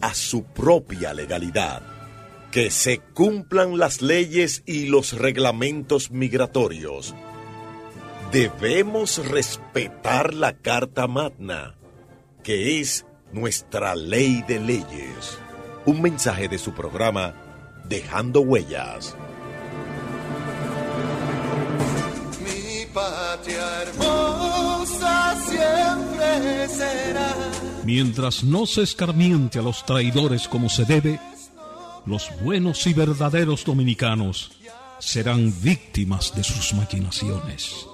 a su propia legalidad, que se cumplan las leyes y los reglamentos migratorios. Debemos respetar la Carta Magna, que es nuestra ley de leyes. Un mensaje de su programa Dejando Huellas.
Mi patria hermosa siempre será.
Mientras no se escarmiente a los traidores como se debe, los buenos y verdaderos dominicanos serán víctimas de sus maquinaciones.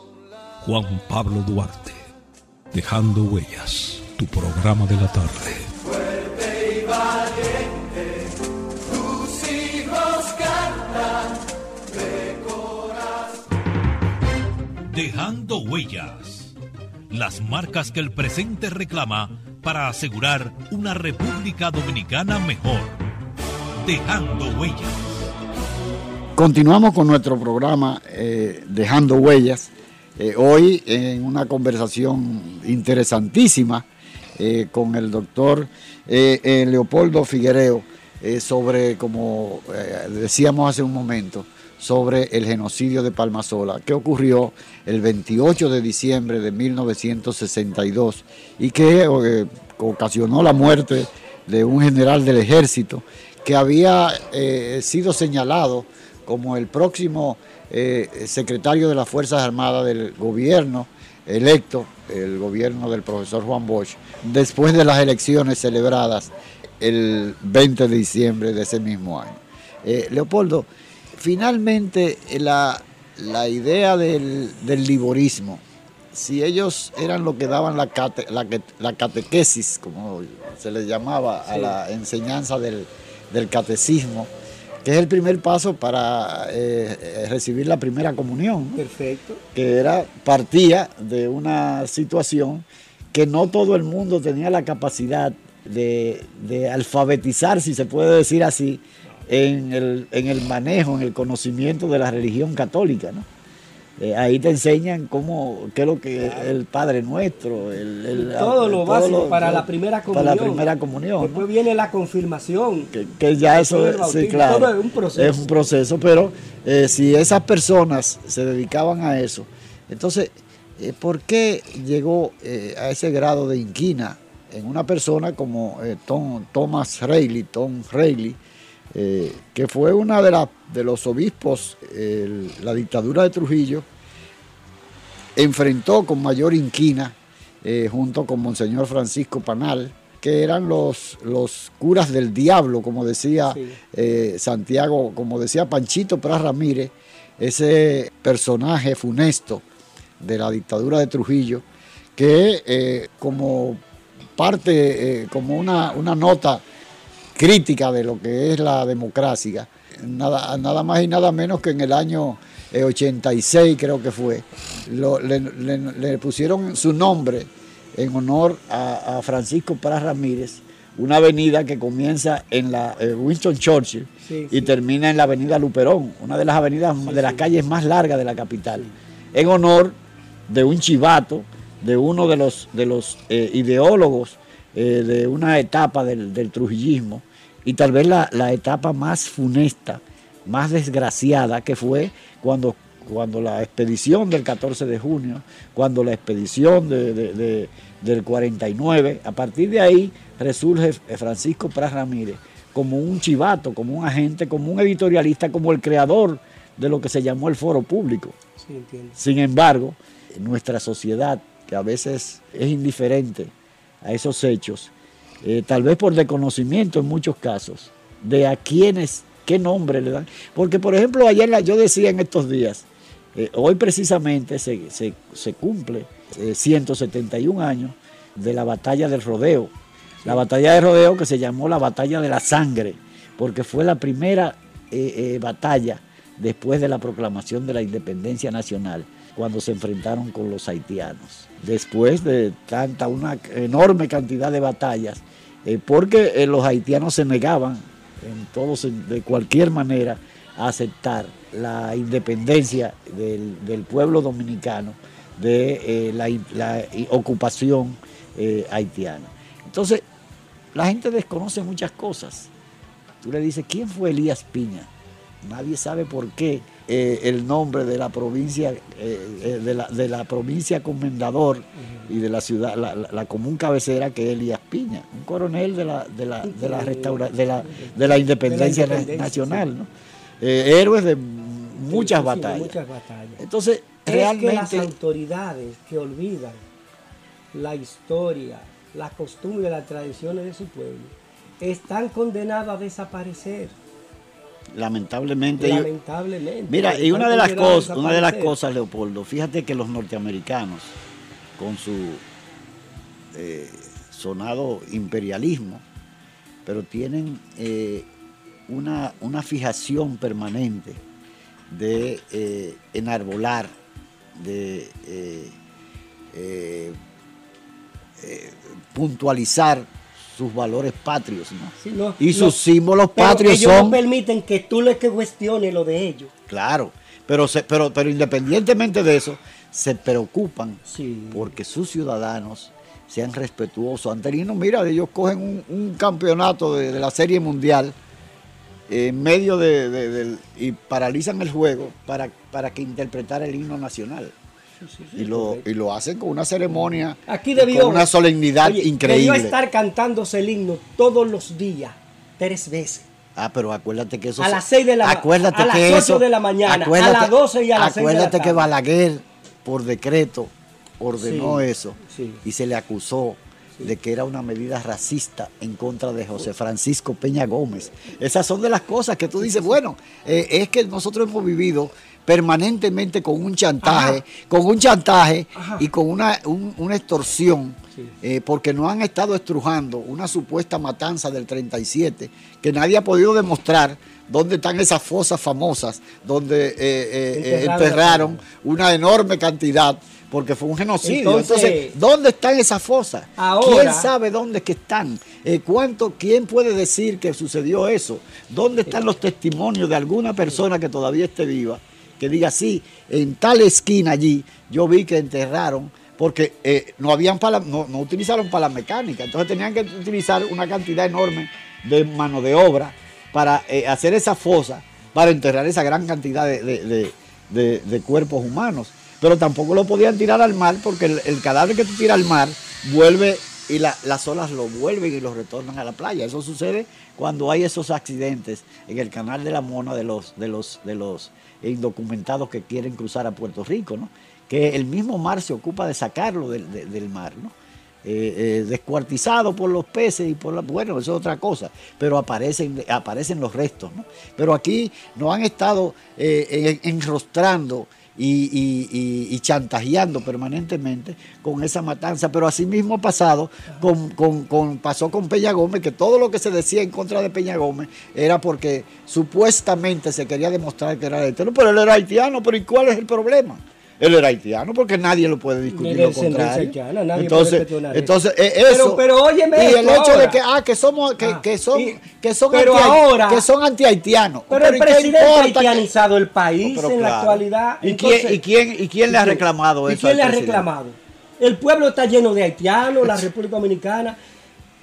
Juan Pablo Duarte, Dejando Huellas, tu programa de la tarde.
Fuerte y valiente, tus hijos cantan de corazón.
Dejando huellas. Las marcas que el presente reclama para asegurar una República Dominicana mejor. Dejando huellas.
Continuamos con nuestro programa eh, Dejando Huellas. Eh, hoy en una conversación interesantísima eh, con el doctor Leopoldo Figuereo sobre, como decíamos hace un momento, sobre el genocidio de Palmasola, que ocurrió el 28 de diciembre de 1962 y que eh, ocasionó la muerte de un general del ejército que había eh, sido señalado como el próximo eh, secretario de las Fuerzas Armadas del gobierno electo, el gobierno del profesor Juan Bosch, después de las elecciones celebradas el 20 de diciembre de ese mismo año. Leopoldo, finalmente eh, la, la idea del, del liborismo, si ellos eran los que daban la, cate- la, que- la catequesis, como se les llamaba a
Sí.
la enseñanza del, del catecismo, que es el primer paso para eh, eh, recibir la primera comunión, ¿no?
Perfecto.
que era partía de una situación que no todo el mundo tenía la capacidad de, de alfabetizar, si se puede decir así, en el, en el manejo, en el conocimiento de la religión católica. ¿no? Eh, ahí te enseñan cómo, qué es lo que el Padre Nuestro, el, el-
todo lo
todo
básico
lo-
para la primera comunión.
Para la primera comunión. ¿no?
Después viene la confirmación.
que, que ya eso
el
sí, claro,
todo es un proceso.
es un proceso, pero eh, si esas personas se dedicaban a eso, entonces, eh, ¿por qué llegó a ese grado de inquina en una persona como Tom- Thomas Reilly, Tom Reilly, eh, que fue una de, las de los obispos, la dictadura de Trujillo, enfrentó con mayor inquina eh, junto con Monseñor Francisco Panal, que eran los, los curas del diablo, como decía eh, Santiago, como decía Panchito Pras Ramírez, ese personaje funesto de la dictadura de Trujillo, que como parte, como una, una nota crítica de lo que es la democracia, nada, nada más y nada menos que en el año eh, 86 creo que fue, lo- le, le- le pusieron su nombre en honor a, a Francisco Pras Ramírez, una avenida que comienza en la eh, Winston Churchill
Sí,
y termina en la avenida Luperón, una de las avenidas, de las calles más largas de la capital, en honor de un chivato, de uno de los, de los eh, ideólogos eh, de una etapa del, del trujillismo y tal vez la, la etapa más funesta, más desgraciada que fue cuando, cuando la expedición del 14 de junio, cuando la expedición de- de- de- del 49, a partir de ahí resurge Francisco Pras Ramírez como un chivato, como un agente, como un editorialista, como el creador de lo que se llamó el foro público.
Sí.
Sin embargo, nuestra sociedad, que a veces es indiferente a esos hechos, eh, tal vez por desconocimiento en muchos casos, de a quiénes, qué nombre le dan. Porque, por ejemplo, ayer la- yo decía en estos días, eh, hoy precisamente se, se- se cumple eh, 171 años de la batalla del rodeo. La batalla del rodeo que se llamó la batalla de la sangre, porque fue la primera eh, eh, batalla después de la proclamación de la independencia nacional, cuando se enfrentaron con los haitianos. Después de tanta, una enorme cantidad de batallas, eh, porque eh, los haitianos se negaban en todos, de cualquier manera, a aceptar la independencia del, pueblo dominicano de eh, la, la ocupación haitiana. Entonces, la gente desconoce muchas cosas. Tú le dices, ¿quién fue Elías Piña? Nadie sabe por qué eh, el nombre de la provincia, eh, eh, de, la, de la provincia comendador y de la ciudad, la, la- la común cabecera que es Elías Piña, un coronel de la, de la, de la, restaura- de la, de la independencia, na-
independencia,
nacional, ¿no? Eh, héroes de muchas
Sí,
batallas.
muchas batallas.
Entonces,
es que las
realmente
autoridades que olvidan la historia, las costumbres, las tradiciones de su pueblo, están condenadas a desaparecer.
Lamentablemente. Mira, y una de las cosas, una de las cosas, Leopoldo, fíjate que los norteamericanos, con su eh, sonado imperialismo, pero tienen eh, una, una fijación permanente de eh, enarbolar, de puntualizar sus valores patrios, ¿no?
Sí, no,
y sus
no,
símbolos patrios
ellos
son
no permiten que tú les que cuestiones lo de ellos.
Claro, pero, se- pero, pero independientemente de eso, se preocupan porque sus ciudadanos sean respetuosos. Anterinos, mira, ellos cogen un, un campeonato de, de la Serie Mundial en medio de, y paralizan el juego para, para que interpretara el himno nacional. Y, lo, y lo hacen con una ceremonia,
Aquí debió.
con una solemnidad
Oye,
increíble.
Debió estar cantándose el himno todos los días, tres veces.
Ah, pero acuérdate que eso
A las seis de la ma-
acuérdate
a las
que
ocho
eso-
de la mañana, a las doce y a las seis de la
Acuérdate que. Balaguer, por decreto, ordenó
Sí,
eso
sí.
y se le acusó de que era una medida racista en contra de José Francisco Peña Gómez. Esas son de las cosas que tú dices, bueno, eh, es que nosotros hemos vivido permanentemente con un chantaje, con un chantaje y con una, un- una extorsión, eh, porque nos han estado estrujando una supuesta matanza del 37, que nadie ha podido demostrar dónde están esas fosas famosas, donde eh, eh,
Enterraron
una enorme cantidad, porque fue un genocidio.
Entonces-
Entonces, ¿dónde están esas fosas?
Ahora-
¿Quién sabe dónde que están? Eh, ¿cuánto, ¿Quién puede decir que sucedió eso? ¿Dónde están los testimonios de alguna persona que todavía esté viva que diga, sí, en tal esquina allí, yo vi que enterraron, porque eh, no, habían pala, no, no utilizaron pala mecánica, entonces tenían que utilizar una cantidad enorme de mano de obra para eh, hacer esa fosa, para enterrar esa gran cantidad de, de- de- de cuerpos humanos. Pero tampoco lo podían tirar al mar porque el, el cadáver que tú tiras al mar vuelve y la- las olas lo vuelven y lo retornan a la playa. Eso sucede cuando hay esos accidentes en el canal de la Mona de los, de los, de los indocumentados que quieren cruzar a Puerto Rico, ¿no? que el mismo mar se ocupa de sacarlo del, de- del mar. ¿no? eh, eh, descuartizado por los peces y por la, bueno, eso es otra cosa, pero aparecen, aparecen los restos, ¿no? Pero aquí nos han estado eh, en- enrostrando y, y- y- y chantajeando permanentemente con esa matanza, pero así mismo ha pasado con, con- con- pasó con Peña Gómez, que todo lo que se decía en contra de Peña Gómez era porque supuestamente se quería demostrar que era haitiano, pero él era haitiano, pero ¿y cuál es el problema? Él era haitiano porque nadie lo puede discutir lo contrario.
haitiana, nadie
entonces,
puede cuestionar eso.
entonces eh,
Pero-
eso
pero óyeme
y el hecho de que ah que somos que, que son que son
pero
anti,
ahora-
que son anti-haitianos.
Pero el
¿y qué
presidente ha
que-
haitianizado el país
pero
en la actualidad.
¿Y
Entonces-
quién, y quién, y quién le ha
¿y quién?
reclamado
¿Y
eso?
quién
al
le ha reclamado? El pueblo está lleno de haitianos, la República Dominicana.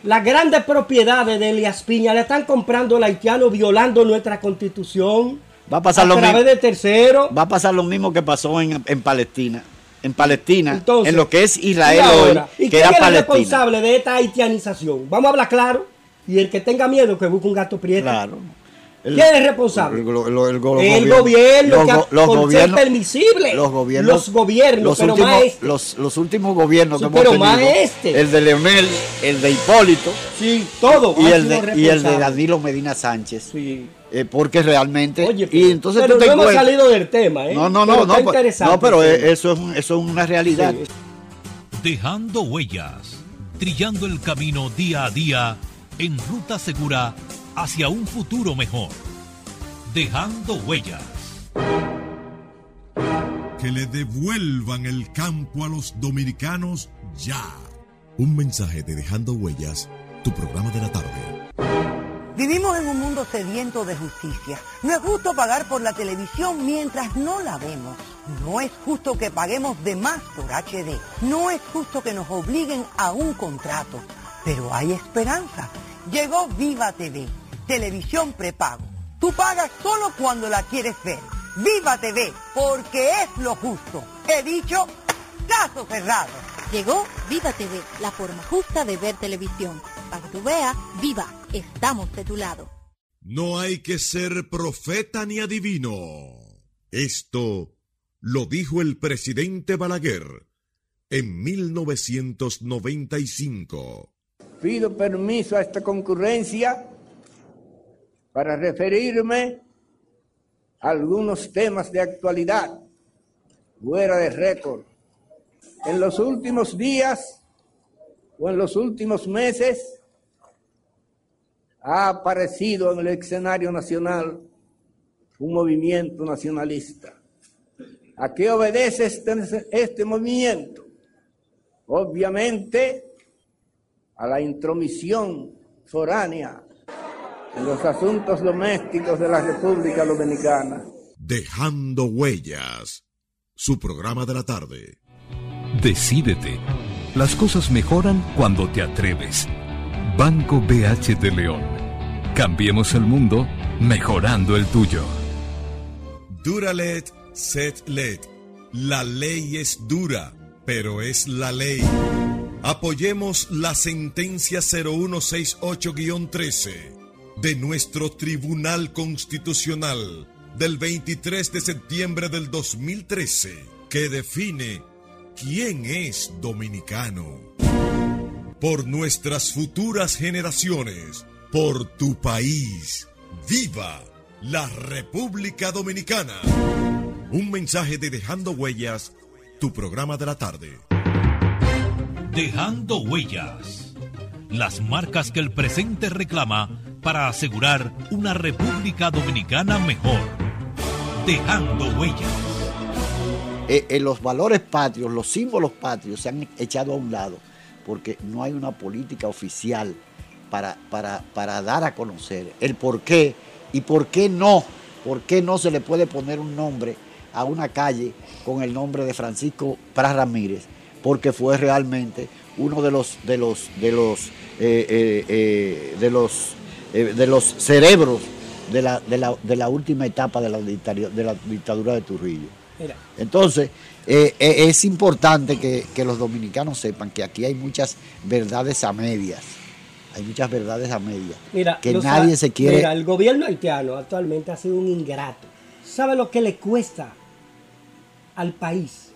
Las grandes propiedades de Elias Piña le están comprando el haitiano violando nuestra constitución.
Va a pasar
a
lo
través
mismo.
de tercero.
Va a pasar lo mismo que pasó en, en Palestina. En Palestina,
Entonces,
en lo que es
¿y
Israel
ahora?
hoy,
¿Y
que
quién
era
es el
Palestina.
responsable de esta haitianización? Vamos a hablar claro. Y el que tenga miedo que busque un gato prieto.
Claro. El-
¿Quién es responsable?
El, el
El
gobiernos-
gobierno,
los
que
go- los gobiernos-
permisible.
Los gobiernos.
Los gobiernos,
los
pero
últimos,
más este.
los, los últimos gobiernos
Sí,
que hemos
pero más
tenido,
este.
El de Leonel, el de Hipólito.
Sí, todo.
Y
ha
el,
sido
de, y el de. Danilo Medina Sánchez.
Sí.
Eh, porque realmente.
Oye,
y entonces
pero
tú te
no hemos salido del tema, ¿eh?
No, no,
Pero
no, no,
está
pues-
interesante
no, pero eh, eso es, eso es una realidad.
Dejando huellas, trillando el camino día a día en ruta segura hacia un futuro mejor. Dejando huellas.
Que le devuelvan el campo a los dominicanos ya. Un mensaje de Dejando Huellas, tu programa de la tarde.
Vivimos en un mundo sediento de justicia. No es justo pagar por la televisión mientras no la vemos. No es justo que paguemos de más por HD. No es justo que nos obliguen a un contrato. Pero hay esperanza. Llegó Viva TV, televisión prepago. Tú pagas solo cuando la quieres ver. Viva TV, porque es lo justo. He dicho, caso cerrado.
Llegó Viva TV, la forma justa de ver televisión. Para que tú veas, Viva, estamos de tu lado.
No hay que ser profeta ni adivino. Esto lo dijo el presidente Balaguer en 1995.
Pido permiso a esta concurrencia para referirme a algunos temas de actualidad fuera de récord. En los últimos días o en los últimos meses ha aparecido en el escenario nacional un movimiento nacionalista. ¿A qué obedece este, este movimiento? Obviamente a la intromisión foránea en los asuntos domésticos de la República Dominicana.
Dejando Huellas, su programa de la tarde.
Decídete. Las cosas mejoran cuando te atreves. Banco BH de León. Cambiemos el mundo mejorando el tuyo.
Duralet, set let. La ley es dura, pero es la ley. Apoyemos la sentencia 0168-13 de nuestro Tribunal Constitucional del 23 de septiembre del 2013 que define quién es dominicano. Por nuestras futuras generaciones, por tu país, viva la República Dominicana. Un mensaje de Dejando Huellas, tu programa de la tarde.
Dejando huellas. Las marcas que el presente reclama para asegurar una República Dominicana mejor. Dejando huellas.
Eh, eh, los valores patrios, los símbolos patrios se han echado a un lado porque no hay una política oficial para, para, para dar a conocer el por qué y por qué no, por qué no se le puede poner un nombre a una calle con el nombre de Francisco Pras Ramírez, porque fue realmente uno de los de los de los eh, eh, eh, de los de los cerebros de la, de la- de la última etapa de la, dictadura, de la dictadura de Trujillo.
Mira,
Entonces, eh, eh, es importante que, que los dominicanos sepan que aquí hay muchas verdades a medias. Hay muchas verdades a medias.
mira,
que nadie se quiere.
Mira, el gobierno haitiano actualmente ha sido un ingrato. ¿Sabe lo que le cuesta al país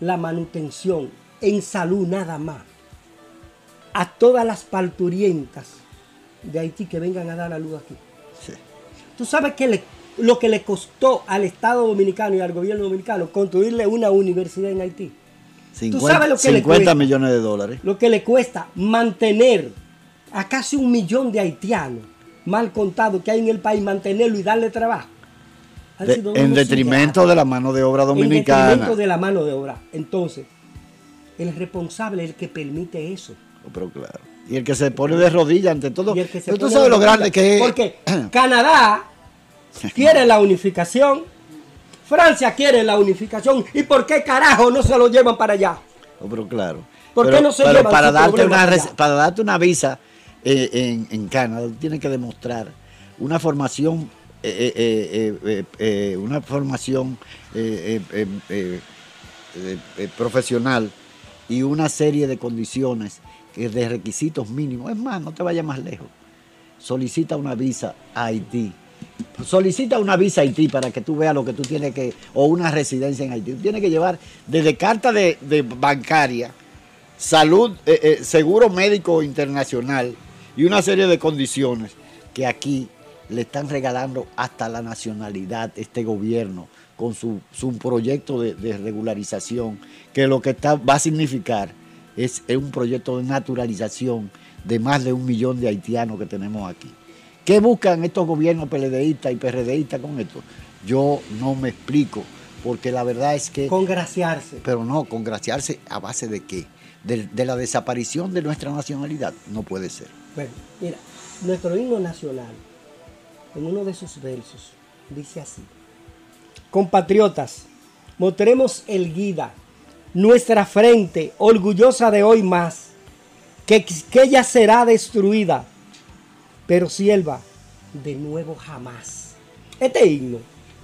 la manutención en salud nada más? A todas las parturientas de Haití que vengan a dar a luz aquí. ¿Tú sabes qué le- lo que le costó al Estado dominicano y al gobierno dominicano construirle una universidad en Haití?
50,
sabes lo que le
50
cuesta?
millones de dólares.
Lo que le cuesta mantener a casi un millón de haitianos mal contados que hay en el país, mantenerlo y darle trabajo.
De- en detrimento de la mano de obra
En
dominicana.
detrimento de la mano de obra. Entonces, el responsable es el que permite eso.
Oh, Pero claro. Y el que se pone de rodillas ante todo.
Y el que se
Pero tú sabes lo grande que es.
Porque Canadá quiere la unificación, Francia quiere la unificación. ¿Y por qué carajo no se lo llevan para allá?
Oh, pero claro.
¿Por
Pero-
qué no se
pero
llevan
para darte una
para
darte una visa eh, en, en Canadá, tú tienes que demostrar una formación eh, eh, eh, eh, eh, una formación eh, eh, eh, eh, eh, eh, profesional y una serie de condiciones de requisitos mínimos. Es más, no te vayas más lejos. Solicita una visa a Haití. Solicita una visa a Haití para que tú veas lo que tú tienes que, o una residencia en Haití. Tú tienes que llevar desde carta de, bancaria, salud, eh, eh, seguro médico internacional y una serie de condiciones que aquí le están regalando hasta la nacionalidad este gobierno con su, su proyecto de, regularización, que lo que está, va a significar es un proyecto de naturalización de más de un millón de haitianos que tenemos aquí. ¿Qué buscan estos gobiernos PLDistas y PRDistas con esto? Yo no me explico, porque la verdad es que...
Congraciarse.
Pero no, congraciarse a base de qué? De, de la desaparición de nuestra nacionalidad. No puede ser.
Bueno, mira, nuestro himno nacional, en uno de sus versos, dice así. Compatriotas, mostremos el guida, nuestra frente, orgullosa de hoy más, que, que ella será destruida, pero sierva de nuevo jamás. Este himno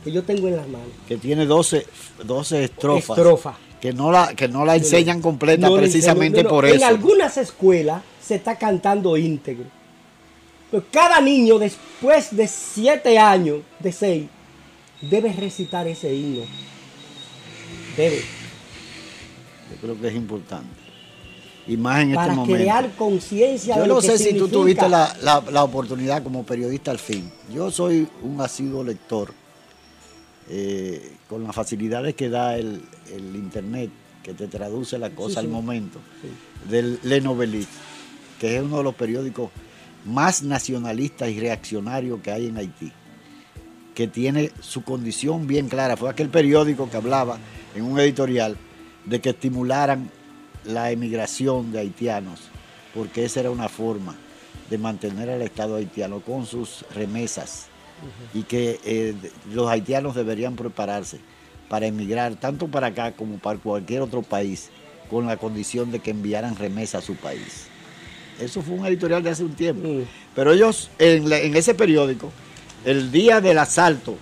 que yo tengo en las manos,
Que tiene 12, 12 estrofas.
Estrofa.
Que no la, que no la enseñan completa
No
precisamente
no,
por
en
eso.
algunas escuelas se está cantando íntegro. Pero cada niño después de siete años, de seis, debe recitar ese himno. Debe.
Yo creo que es importante. Y más en
para
este momento.
crear conciencia
Yo
de lo
no
que
sé si tú tuviste la, la- la oportunidad como periodista al fin. Yo soy un asiduo lector. eh, con las facilidades que da el, el internet, que te traduce la cosa
Sí,
al
sí.
momento, del Le Noveliste, que es uno de los periódicos más nacionalistas y reaccionarios que hay en Haití, que tiene su condición bien clara. Fue aquel periódico que hablaba en un editorial de que estimularan la emigración de haitianos, porque esa era una forma de mantener al Estado haitiano con sus remesas y que eh, los haitianos deberían prepararse para emigrar tanto para acá como para cualquier otro país con la condición de que enviaran remesas a su país. Eso fue un editorial de hace un tiempo. Pero ellos, en, la- en ese periódico, el día del asalto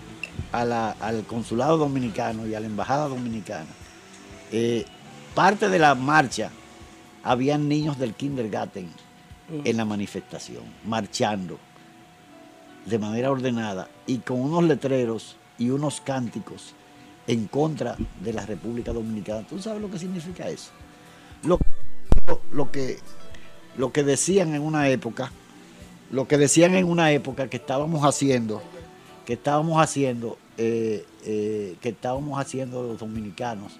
a la- al consulado dominicano y a la embajada dominicana, eh, parte de la marcha, habían niños del kindergarten en la manifestación, marchando de manera ordenada y con unos letreros y unos cánticos en contra de la República Dominicana. ¿Tú sabes lo que significa eso? Lo, lo- lo que, lo que decían en una época, lo que decían en una época que estábamos haciendo, que estábamos haciendo, eh, eh, que estábamos haciendo los dominicanos,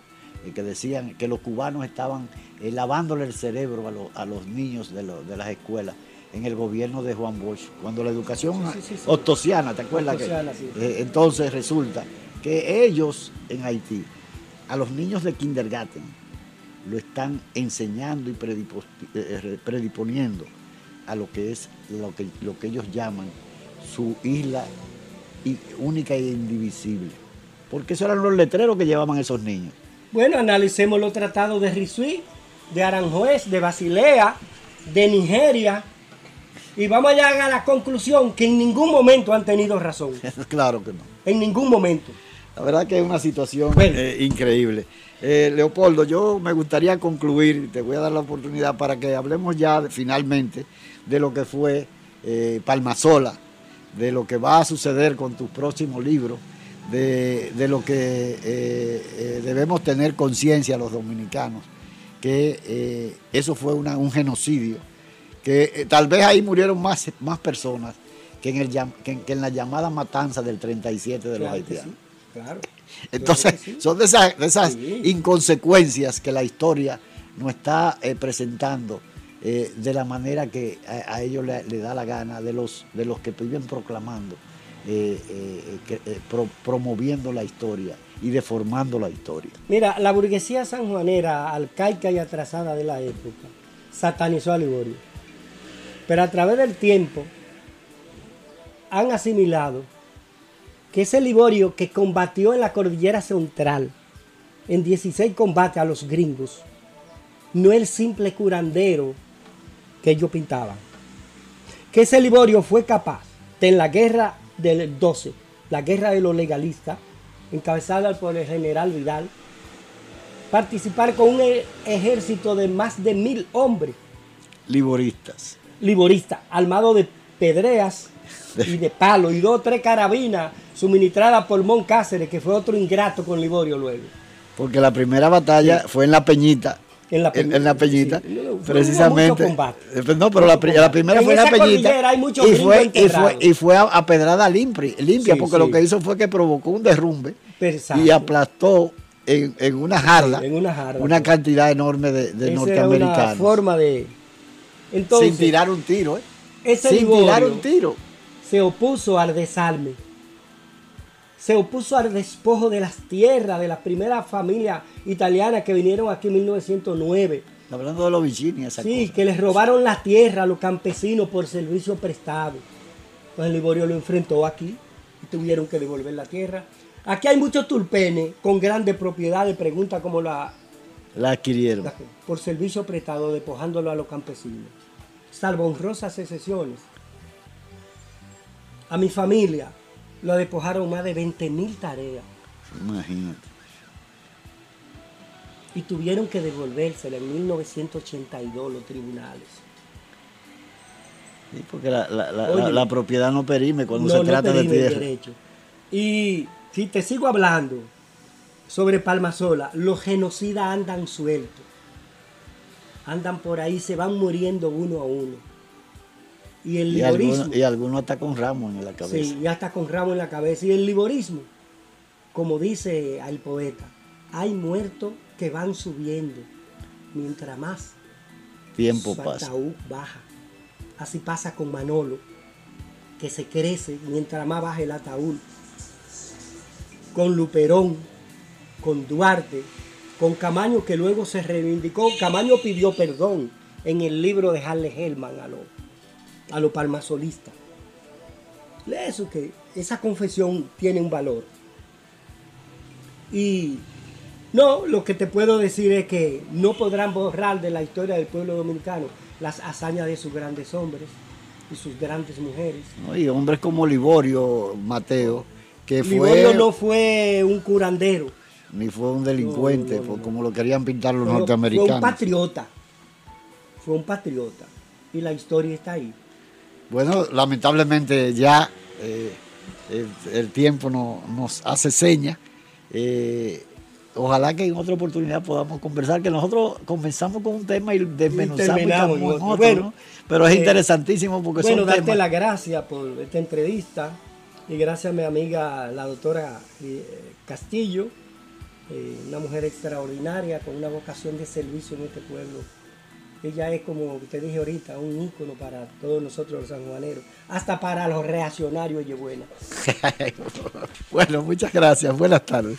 que decían que los cubanos estaban eh, lavándole el cerebro a, lo- a los niños de, lo- de las escuelas en el gobierno de Juan Bosch, cuando la educación
Sí, sí, sí, sí.
ostosiana, ¿te acuerdas?
Ostosiana,
eh, entonces resulta que ellos en Haití, a los niños de kindergarten, lo están enseñando y eh, eh, prediponiendo a lo que es lo que, lo que ellos llaman su isla única e indivisible. porque esos eran los letreros que llevaban esos niños.
Bueno, analicemos los tratados de Risuí, de Aranjuez, de Basilea, de Nigeria, y vamos a llegar a la conclusión que en ningún momento han tenido razón.
claro que no.
En ningún momento.
La verdad que es una situación eh, increíble. Eh, Leopoldo, yo me gustaría concluir, te voy a dar la oportunidad para que hablemos ya finalmente de lo que fue eh, Palmasola, de lo que va a suceder con tu próximo libro, de, lo que debemos tener conciencia los dominicanos, que eso fue un genocidio, que tal vez ahí murieron más, más personas que en, el, que en la llamada matanza del 37 de los haitianos.
Claro.
Entonces, son de esas, esas inconsecuencias que la historia nos está eh, presentando eh, de la manera que a, ellos le, da la gana, de los, de los que viven proclamando, eh, promoviendo la historia y deformando la historia.
Mira, la burguesía sanjuanera, arcaica y atrasada de la época, satanizó a Liborio. Pero a través del tiempo han asimilado que ese Liborio que combatió en la cordillera central en 16 combates a los gringos, no el simple curandero que ellos pintaban. Que ese Liborio fue capaz de en la guerra del 12, la guerra de los legalistas, encabezada por el general Vidal, participar con un ejército de más de mil hombres.
Liboristas.
Liboristas, armados de pedreas y de palo y dos o tres carabinas suministrada por Mon Cáceres, que fue otro ingrato con Liborio luego.
Porque la primera batalla fue en la Peñita. En la Peñita, precisamente. Eh, pues no, pero la, primera fue en la Peñita. y, fue, y, fue, y fue a, pedrada limpia, limpia porque lo que hizo fue que provocó un derrumbe y aplastó en, en, una jarda, una, cantidad enorme de, de norteamericanos.
forma de.
Sin tirar un tiro, ¿eh? Sin tirar un tiro.
Se opuso al desarme se opuso al despojo de las tierras de las primeras familias italianas que vinieron aquí en 1909.
Hablando de los Vicini, esa
Sí, que les robaron la tierra a los campesinos por servicio prestado. Entonces Liborio lo enfrentó aquí y tuvieron que devolver la tierra. Aquí hay muchos tulpenes con grandes propiedades, pregunta cómo la,
la adquirieron.
por servicio prestado, despojándolo a los campesinos. Salvo honrosas excepciones. A mi familia, lo despojaron más de 20 mil tareas.
Imagínate.
Y tuvieron que devolvérsela en 1982 los tribunales.
Sí, porque la, propiedad no perime cuando se trata de tierra. Derecho.
Y si te sigo hablando sobre Palmasola, los genocidas andan sueltos. Andan por ahí, se van muriendo uno a uno. Y el liborismo.
Y algunos hasta con ramos en la cabeza.
Sí, y hasta con ramos en la cabeza. Y el liborismo, como dice el poeta, hay muertos que van subiendo. Mientras más
tiempo pasa.
ataúd baja. Así pasa con Manolo, que se crece mientras más baja el ataúd. Con Luperón, con Duarte, con Camaño que luego se reivindicó. Camaño pidió perdón en el libro de Harley Hellman a a los palmasolistas. Eso que esa confesión tiene un valor. Y no, lo que te puedo decir es que no podrán borrar de la historia del pueblo dominicano las hazañas de sus grandes hombres y sus grandes mujeres.
y hombres como Liborio Mateo, que
Liborio no fue un curandero.
Ni fue un delincuente, como lo querían pintar los norteamericanos.
Fue un patriota. Fue un patriota. Y la historia está ahí.
Bueno, lamentablemente ya eh, el, tiempo nos hace señas. Eh, ojalá que en otra oportunidad podamos conversar, que nosotros comenzamos con un tema y desmenuzamos y otro, Pero es eh, interesantísimo porque
bueno, darte las gracias por esta entrevista y gracias a mi amiga la doctora Castillo, una mujer extraordinaria con una vocación de servicio en este pueblo ella es, como te dije ahorita, un ícono para todos nosotros los sanjuaneros, hasta para los reaccionarios y buena.
bueno, muchas gracias. Buenas tardes.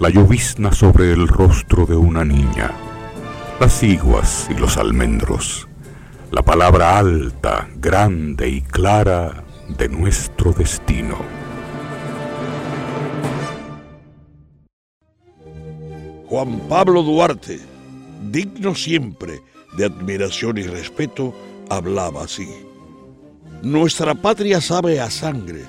la llovizna sobre el rostro de una niña, las iguas y los almendros, la palabra alta, grande y clara de nuestro destino.
Juan Pablo Duarte, digno siempre de admiración y respeto, hablaba así. Nuestra patria sabe a sangre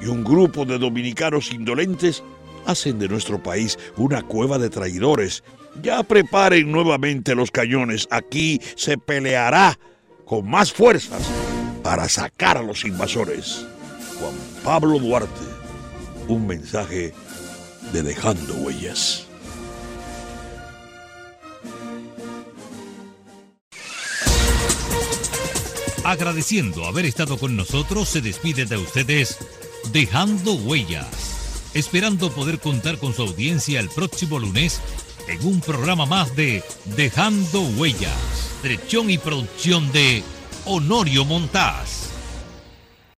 y un grupo de dominicanos indolentes hacen de nuestro país una cueva de traidores. Ya preparen nuevamente los cañones. Aquí se peleará con más fuerzas para sacar a los invasores. Juan Pablo Duarte, un mensaje de Dejando Huellas.
Agradeciendo haber estado con nosotros, se despide de ustedes Dejando Huellas esperando poder contar con su audiencia el próximo lunes en un programa más de Dejando Huellas, dirección y producción de Honorio Montaz.